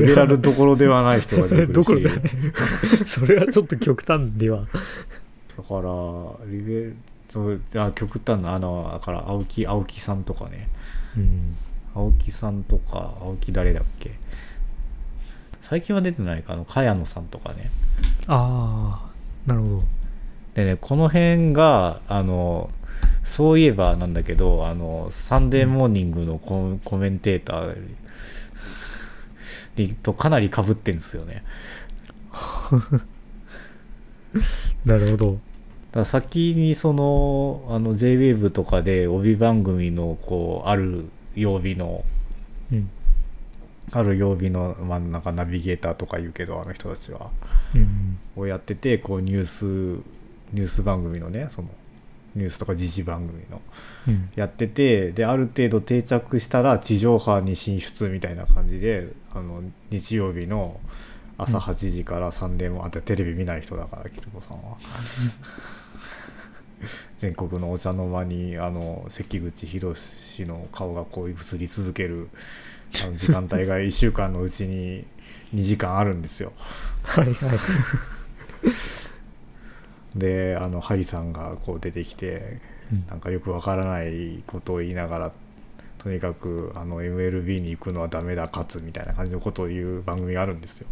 [SPEAKER 2] リベラルどころではない人が出てくるし。[laughs]
[SPEAKER 1] それはちょっと極端では。
[SPEAKER 2] だからリベそうあ極端なあのだから青木青木さんとかね。
[SPEAKER 1] うん。
[SPEAKER 2] 青木さんとか青木誰だっけ？最近は出てないか？あの茅野さんとかね。
[SPEAKER 1] ああなるほど
[SPEAKER 2] でねこの辺があのそういえばなんだけどあのサンデーモーニングのコ,、コメンテーターでとかなり被ってんですよね。[laughs]
[SPEAKER 1] なるほど。
[SPEAKER 2] だ先にそのあの JWAVE とかで帯番組のこうある曜日の
[SPEAKER 1] うん。
[SPEAKER 2] ある曜日の真ん中ナビゲーターとか言うけどあの人たちは。
[SPEAKER 1] うん。
[SPEAKER 2] をやっててこうニュースニュース番組のねそのニュースとか時事番組の
[SPEAKER 1] うん。
[SPEAKER 2] やっててである程度定着したら地上波に進出みたいな感じであの日曜日の朝8時からサンデーもあんたテレビ見ない人だからキルコさんは。[laughs] 全国のお茶の間にあの関口宏の顔がこう映り続けるあの時間帯が1週間のうちに2時間あるんですよ。[laughs]
[SPEAKER 1] はいはい
[SPEAKER 2] であのハリさんがこう出てきて
[SPEAKER 1] うん。
[SPEAKER 2] なんかよくわからないことを言いながらとにかくあの MLB に行くのはダメだ勝つみたいな感じのことを言う番組があるんですよ。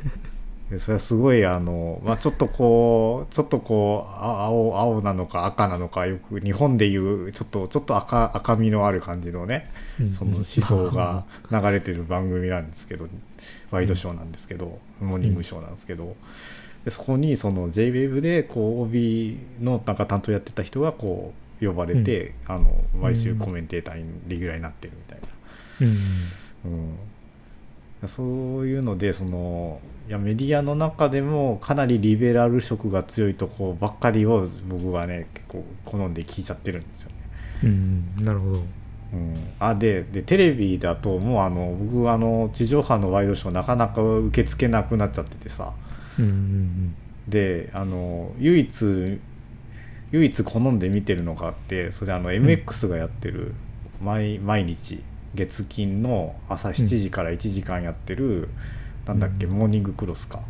[SPEAKER 2] [laughs] でそれはすごいあの、まあ、ちょっとこうちょっとこうあ青青なのか赤なのかよく日本でいうちょっとちょっと赤赤みのある感じのね
[SPEAKER 1] うん。
[SPEAKER 2] その思想が流れてる番組なんですけどワイドショーなんですけどモーニングショーなんですけどでそこにその JWAVE でこう OB のなんか担当やってた人がこう呼ばれて、あの毎週コメンテーターにレギュラーになってるみたいな、
[SPEAKER 1] うん
[SPEAKER 2] うん、そういうのでそのいやメディアの中でもかなりリベラル色が強いとこばっかりを僕はね結構好んで聞いちゃってるんですよね。
[SPEAKER 1] うん。なるほど。
[SPEAKER 2] うん、あででテレビだともうあの僕あの地上波のワイドショーなかなか受け付けなくなっちゃっててさ
[SPEAKER 1] うんうん
[SPEAKER 2] であの唯一唯一好んで見てるのがあってそれあの MX がやってる毎毎日月金の朝7時から1時間やってる、なんだっけ
[SPEAKER 1] うん。
[SPEAKER 2] モーニングクロスか。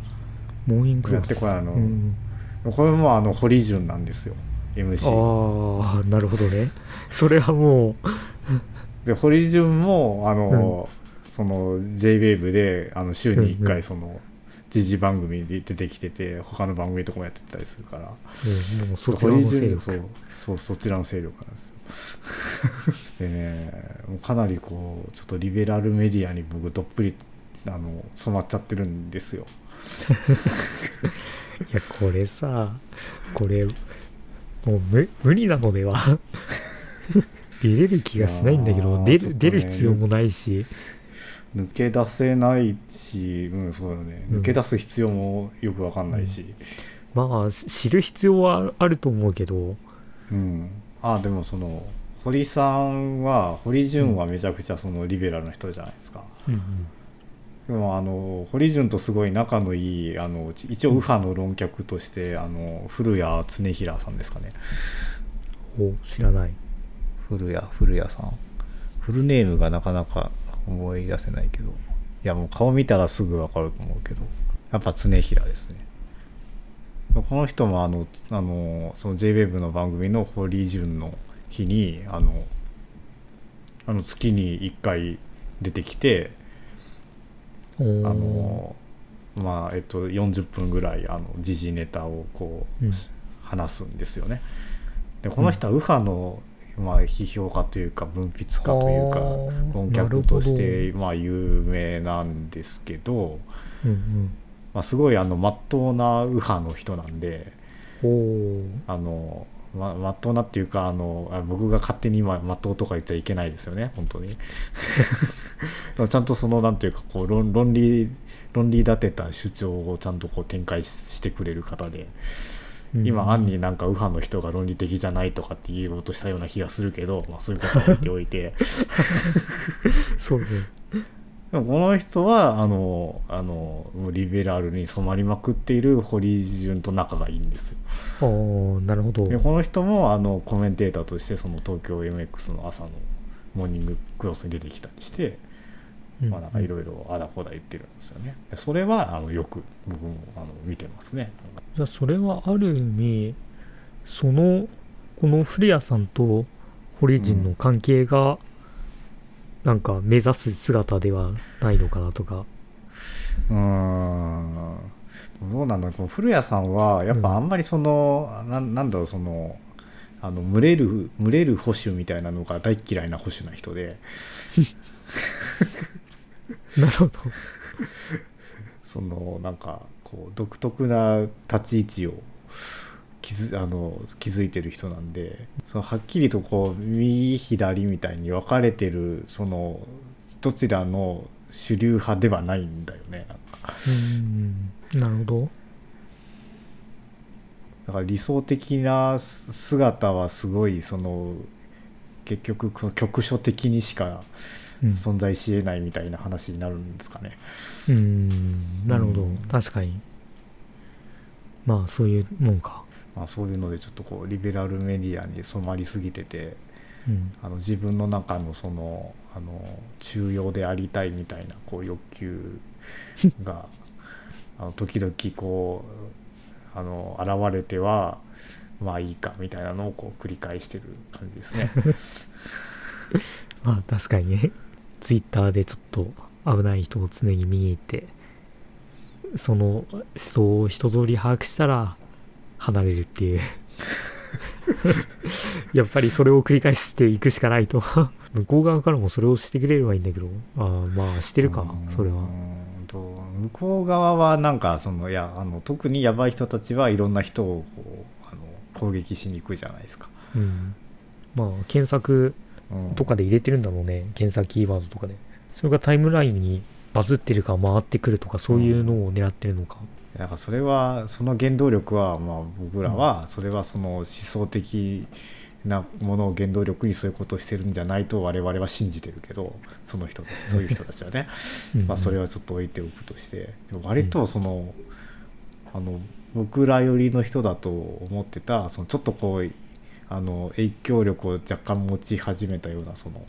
[SPEAKER 1] モーニングクロス。
[SPEAKER 2] やってこれあの
[SPEAKER 1] うん
[SPEAKER 2] これもあの堀潤なんですよ MC
[SPEAKER 1] ああなるほどね。それはもう。
[SPEAKER 2] で堀潤もあの、その JWAVE であの週に1
[SPEAKER 1] うんうん。
[SPEAKER 2] 回その時事番組で出てきてて他の番組とかもやってたりするから。
[SPEAKER 1] うんもうそちらの勢
[SPEAKER 2] そう
[SPEAKER 1] 力
[SPEAKER 2] そうそちらの勢力なんですよ。[laughs] でねもうかなりこうちょっとリベラルメディアに僕どっぷりあの染まっちゃってるんですよ。[laughs]
[SPEAKER 1] いやこれさこれもう無無理なのでは？[laughs] 出れる気がしないんだけど
[SPEAKER 2] ね
[SPEAKER 1] 出る必要もないし
[SPEAKER 2] 抜け出せないし、うん、そうだね。
[SPEAKER 1] うん。
[SPEAKER 2] 抜け出す必要もよくわかんないし、
[SPEAKER 1] まあ知る必要はあると思うけど。
[SPEAKER 2] うん、あでもその堀さんは堀潤はめちゃくちゃそのリベラルな人じゃないですか、
[SPEAKER 1] うん。
[SPEAKER 2] でもあの堀潤とすごい仲のいいあのち一応右派の論客としてあの古谷恒平さんですかね。
[SPEAKER 1] お知らない。
[SPEAKER 2] 古谷古谷さん。フルネームがなかなか思い出せないけど。やもう顔見たらすぐ分かると思うけど。やっぱ常平ですね。この人もあのあのその JWEB の番組の堀潤の日にあのあの月に1回出てきて
[SPEAKER 1] お
[SPEAKER 2] あ
[SPEAKER 1] ー
[SPEAKER 2] のまあえっと40分ぐらいあの時事ネタをこう、
[SPEAKER 1] うん。
[SPEAKER 2] 話すんですよね。でこの人は右派の、まあ、批評家というか文筆家というか論客としてまあ有名なんですけど、
[SPEAKER 1] うん
[SPEAKER 2] まあ、すごいあの真っ当な右派の人なんであのま真っ当なっていうかあのあ僕が勝手に今真っ当とか言っちゃいけないですよね本当に。[laughs] ちゃんとそのなんていうかこう論論理論理立てた主張をちゃんとこう展開ししてくれる方で今暗になんか右派の人が論理的じゃないとかって言おうとしたような気がするけど、まあ、そういうことは置いておいて。[laughs]
[SPEAKER 1] そうね。
[SPEAKER 2] でもこの人はあのあのリベラルに染まりまくっている堀潤と仲がいいんですよ。
[SPEAKER 1] ああなるほど。
[SPEAKER 2] でこの人もあのコメンテーターとしてその東京 MX の朝のモーニングクロスに出てきたりして、
[SPEAKER 1] うん。
[SPEAKER 2] まあ、なんかいろいろあだこだ言ってるんですよね。でそれはあのよく僕もあの見てますね
[SPEAKER 1] じゃあそれはある意味そのこの古谷さんと堀人の関係がなんか目指す姿ではないのかなとか。
[SPEAKER 2] うーん。どうなんだろう。古谷さんはやっぱあんまりその、なんなんだろうそのあの群れる群れる保守みたいなのが大っ嫌いな保守な人で。[laughs]
[SPEAKER 1] なるほど。[laughs]
[SPEAKER 2] そのなんかこう独特な立ち位置を築あの築いてる人なんでそのはっきりとこう右左みたいに分かれてるそのどちらの主流派ではないんだよねなんか。
[SPEAKER 1] うん。なるほど。
[SPEAKER 2] だから理想的な姿はすごいその結局この局所的にしか
[SPEAKER 1] うん
[SPEAKER 2] 存在しえないみたいな話になるんですかね。
[SPEAKER 1] うん。なるほど。
[SPEAKER 2] うん。
[SPEAKER 1] 確かに。まあそういうもんか。
[SPEAKER 2] まあ、そういうのでちょっとこうリベラルメディアに染まりすぎてて
[SPEAKER 1] うん。
[SPEAKER 2] あの自分の中のそのあの中庸でありたいみたいなこう欲求が [laughs] あの時々こうあの現れてはまあいいかみたいなのをこう繰り返してる感じですね。[laughs]
[SPEAKER 1] まあ確かにねツイッターでちょっと危ない人を常に見に行ってその思想を一通り把握したら離れるっていう。[laughs] やっぱりそれを繰り返していくしかないと。向こう側からもそれをしてくれればいいんだけど。ああまあしてるかそれは。
[SPEAKER 2] 向こう側はなんかそのいやあの特にやばい人たちはいろんな人をこうあの攻撃しに行くじゃないですか。
[SPEAKER 1] うん。まあ検索
[SPEAKER 2] うん
[SPEAKER 1] とかで入れてるんだろうね。検索キーワードとかで。それがタイムラインにバズってるか回ってくるとかそういうのを狙ってるのか。
[SPEAKER 2] なんかそれはその原動力はまあ僕らはそれはその思想的なものを原動力にそういうことをしてるんじゃないと我々は信じてるけどその人たち [laughs] そういう人たちはね。まあそれ
[SPEAKER 1] は
[SPEAKER 2] はちょっと置いておくとして。でも割とそのあの僕ら寄りの人だと思ってたそのちょっとこうあの影響力を若干持ち始めたようなその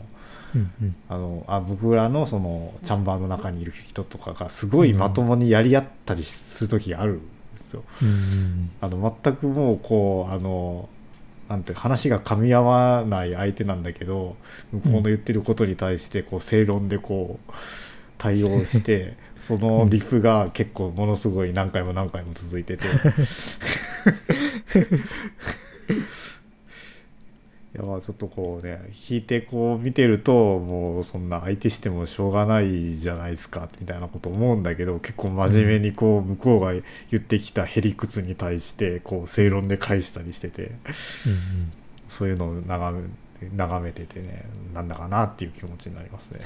[SPEAKER 1] うんうん。
[SPEAKER 2] あのあ僕らのそのチャンバーの中にいる人とかがすごいまともにやり合ったりする時があるんですよ。
[SPEAKER 1] うんうん。
[SPEAKER 2] あの全くもうこうあのなんて話が噛み合わない相手なんだけど向こうの言ってることに対してこう正論でこう対応して [laughs] そのリフが結構ものすごい何回も何回も続いてて。[laughs] [laughs] いやまあちょっとこうね引いてこう見てるともうそんな相手してもしょうがないじゃないですかみたいなこと思うんだけど結構真面目にこう向こうが言ってきたへりくつに対してこう正論で返したりしてて
[SPEAKER 1] うん
[SPEAKER 2] そういうのを眺め眺めててねなんだかなっていう気持ちになりますね。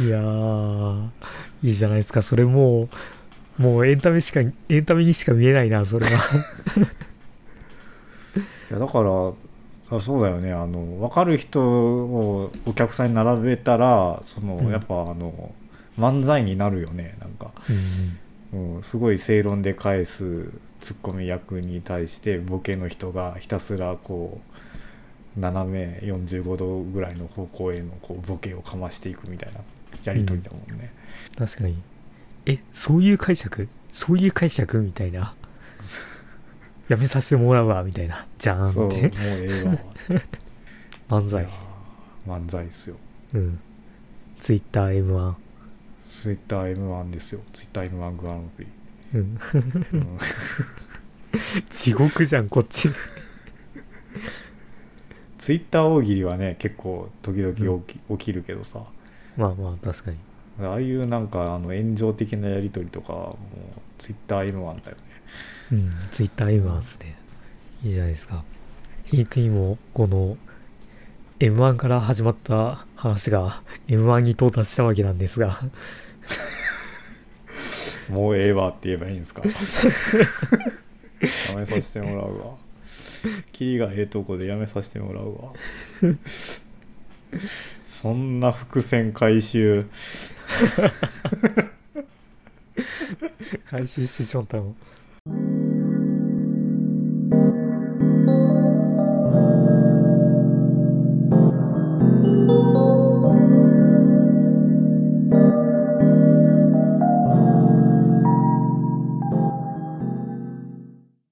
[SPEAKER 1] う [laughs] んいやーいいじゃないですかそれもうもうエンタメしかエンタメにしか見えないなそれは
[SPEAKER 2] いやだからあそうだよね。あの分かる人をお客さんに並べたらその、
[SPEAKER 1] うん。
[SPEAKER 2] やっぱあの漫才になるよねなんか。うん、すごい正論で返すツッコミ役に対してボケの人がひたすらこう斜め45度ぐらいの方向へのこうボケをかましていくみたいなやりとりだもんね、
[SPEAKER 1] 確かに。えそういう解釈？そういう解釈？みたいなやめさせてもらうわみたいな。じゃーん
[SPEAKER 2] そうもう
[SPEAKER 1] って
[SPEAKER 2] ええわ。[laughs]
[SPEAKER 1] 漫才。
[SPEAKER 2] いやー漫才っすよ。
[SPEAKER 1] うん。ツイッター M1
[SPEAKER 2] ツイッター M1 ですよ。ツイッター M1 グランプリ、
[SPEAKER 1] うん。
[SPEAKER 2] うん。
[SPEAKER 1] 地獄じゃんこっち。
[SPEAKER 2] ツイッター大喜利はね結構時々起き,、起きるけどさ。
[SPEAKER 1] まあまあ確かに。
[SPEAKER 2] ああいうなんかあの炎上的なやり取りとかはもうツイッター M1 だよね
[SPEAKER 1] うん。ツイッター M1 で。すねいいじゃないですか。ひいくにもこの M1 から始まった話が M1 に到達したわけなんですが。[laughs]
[SPEAKER 2] もうええわって言えばいいんですか？やめさせてもらうわ。キリがええとこでやめさせてもらうわ。そんな伏線回収。[laughs]
[SPEAKER 1] 回収してしまったの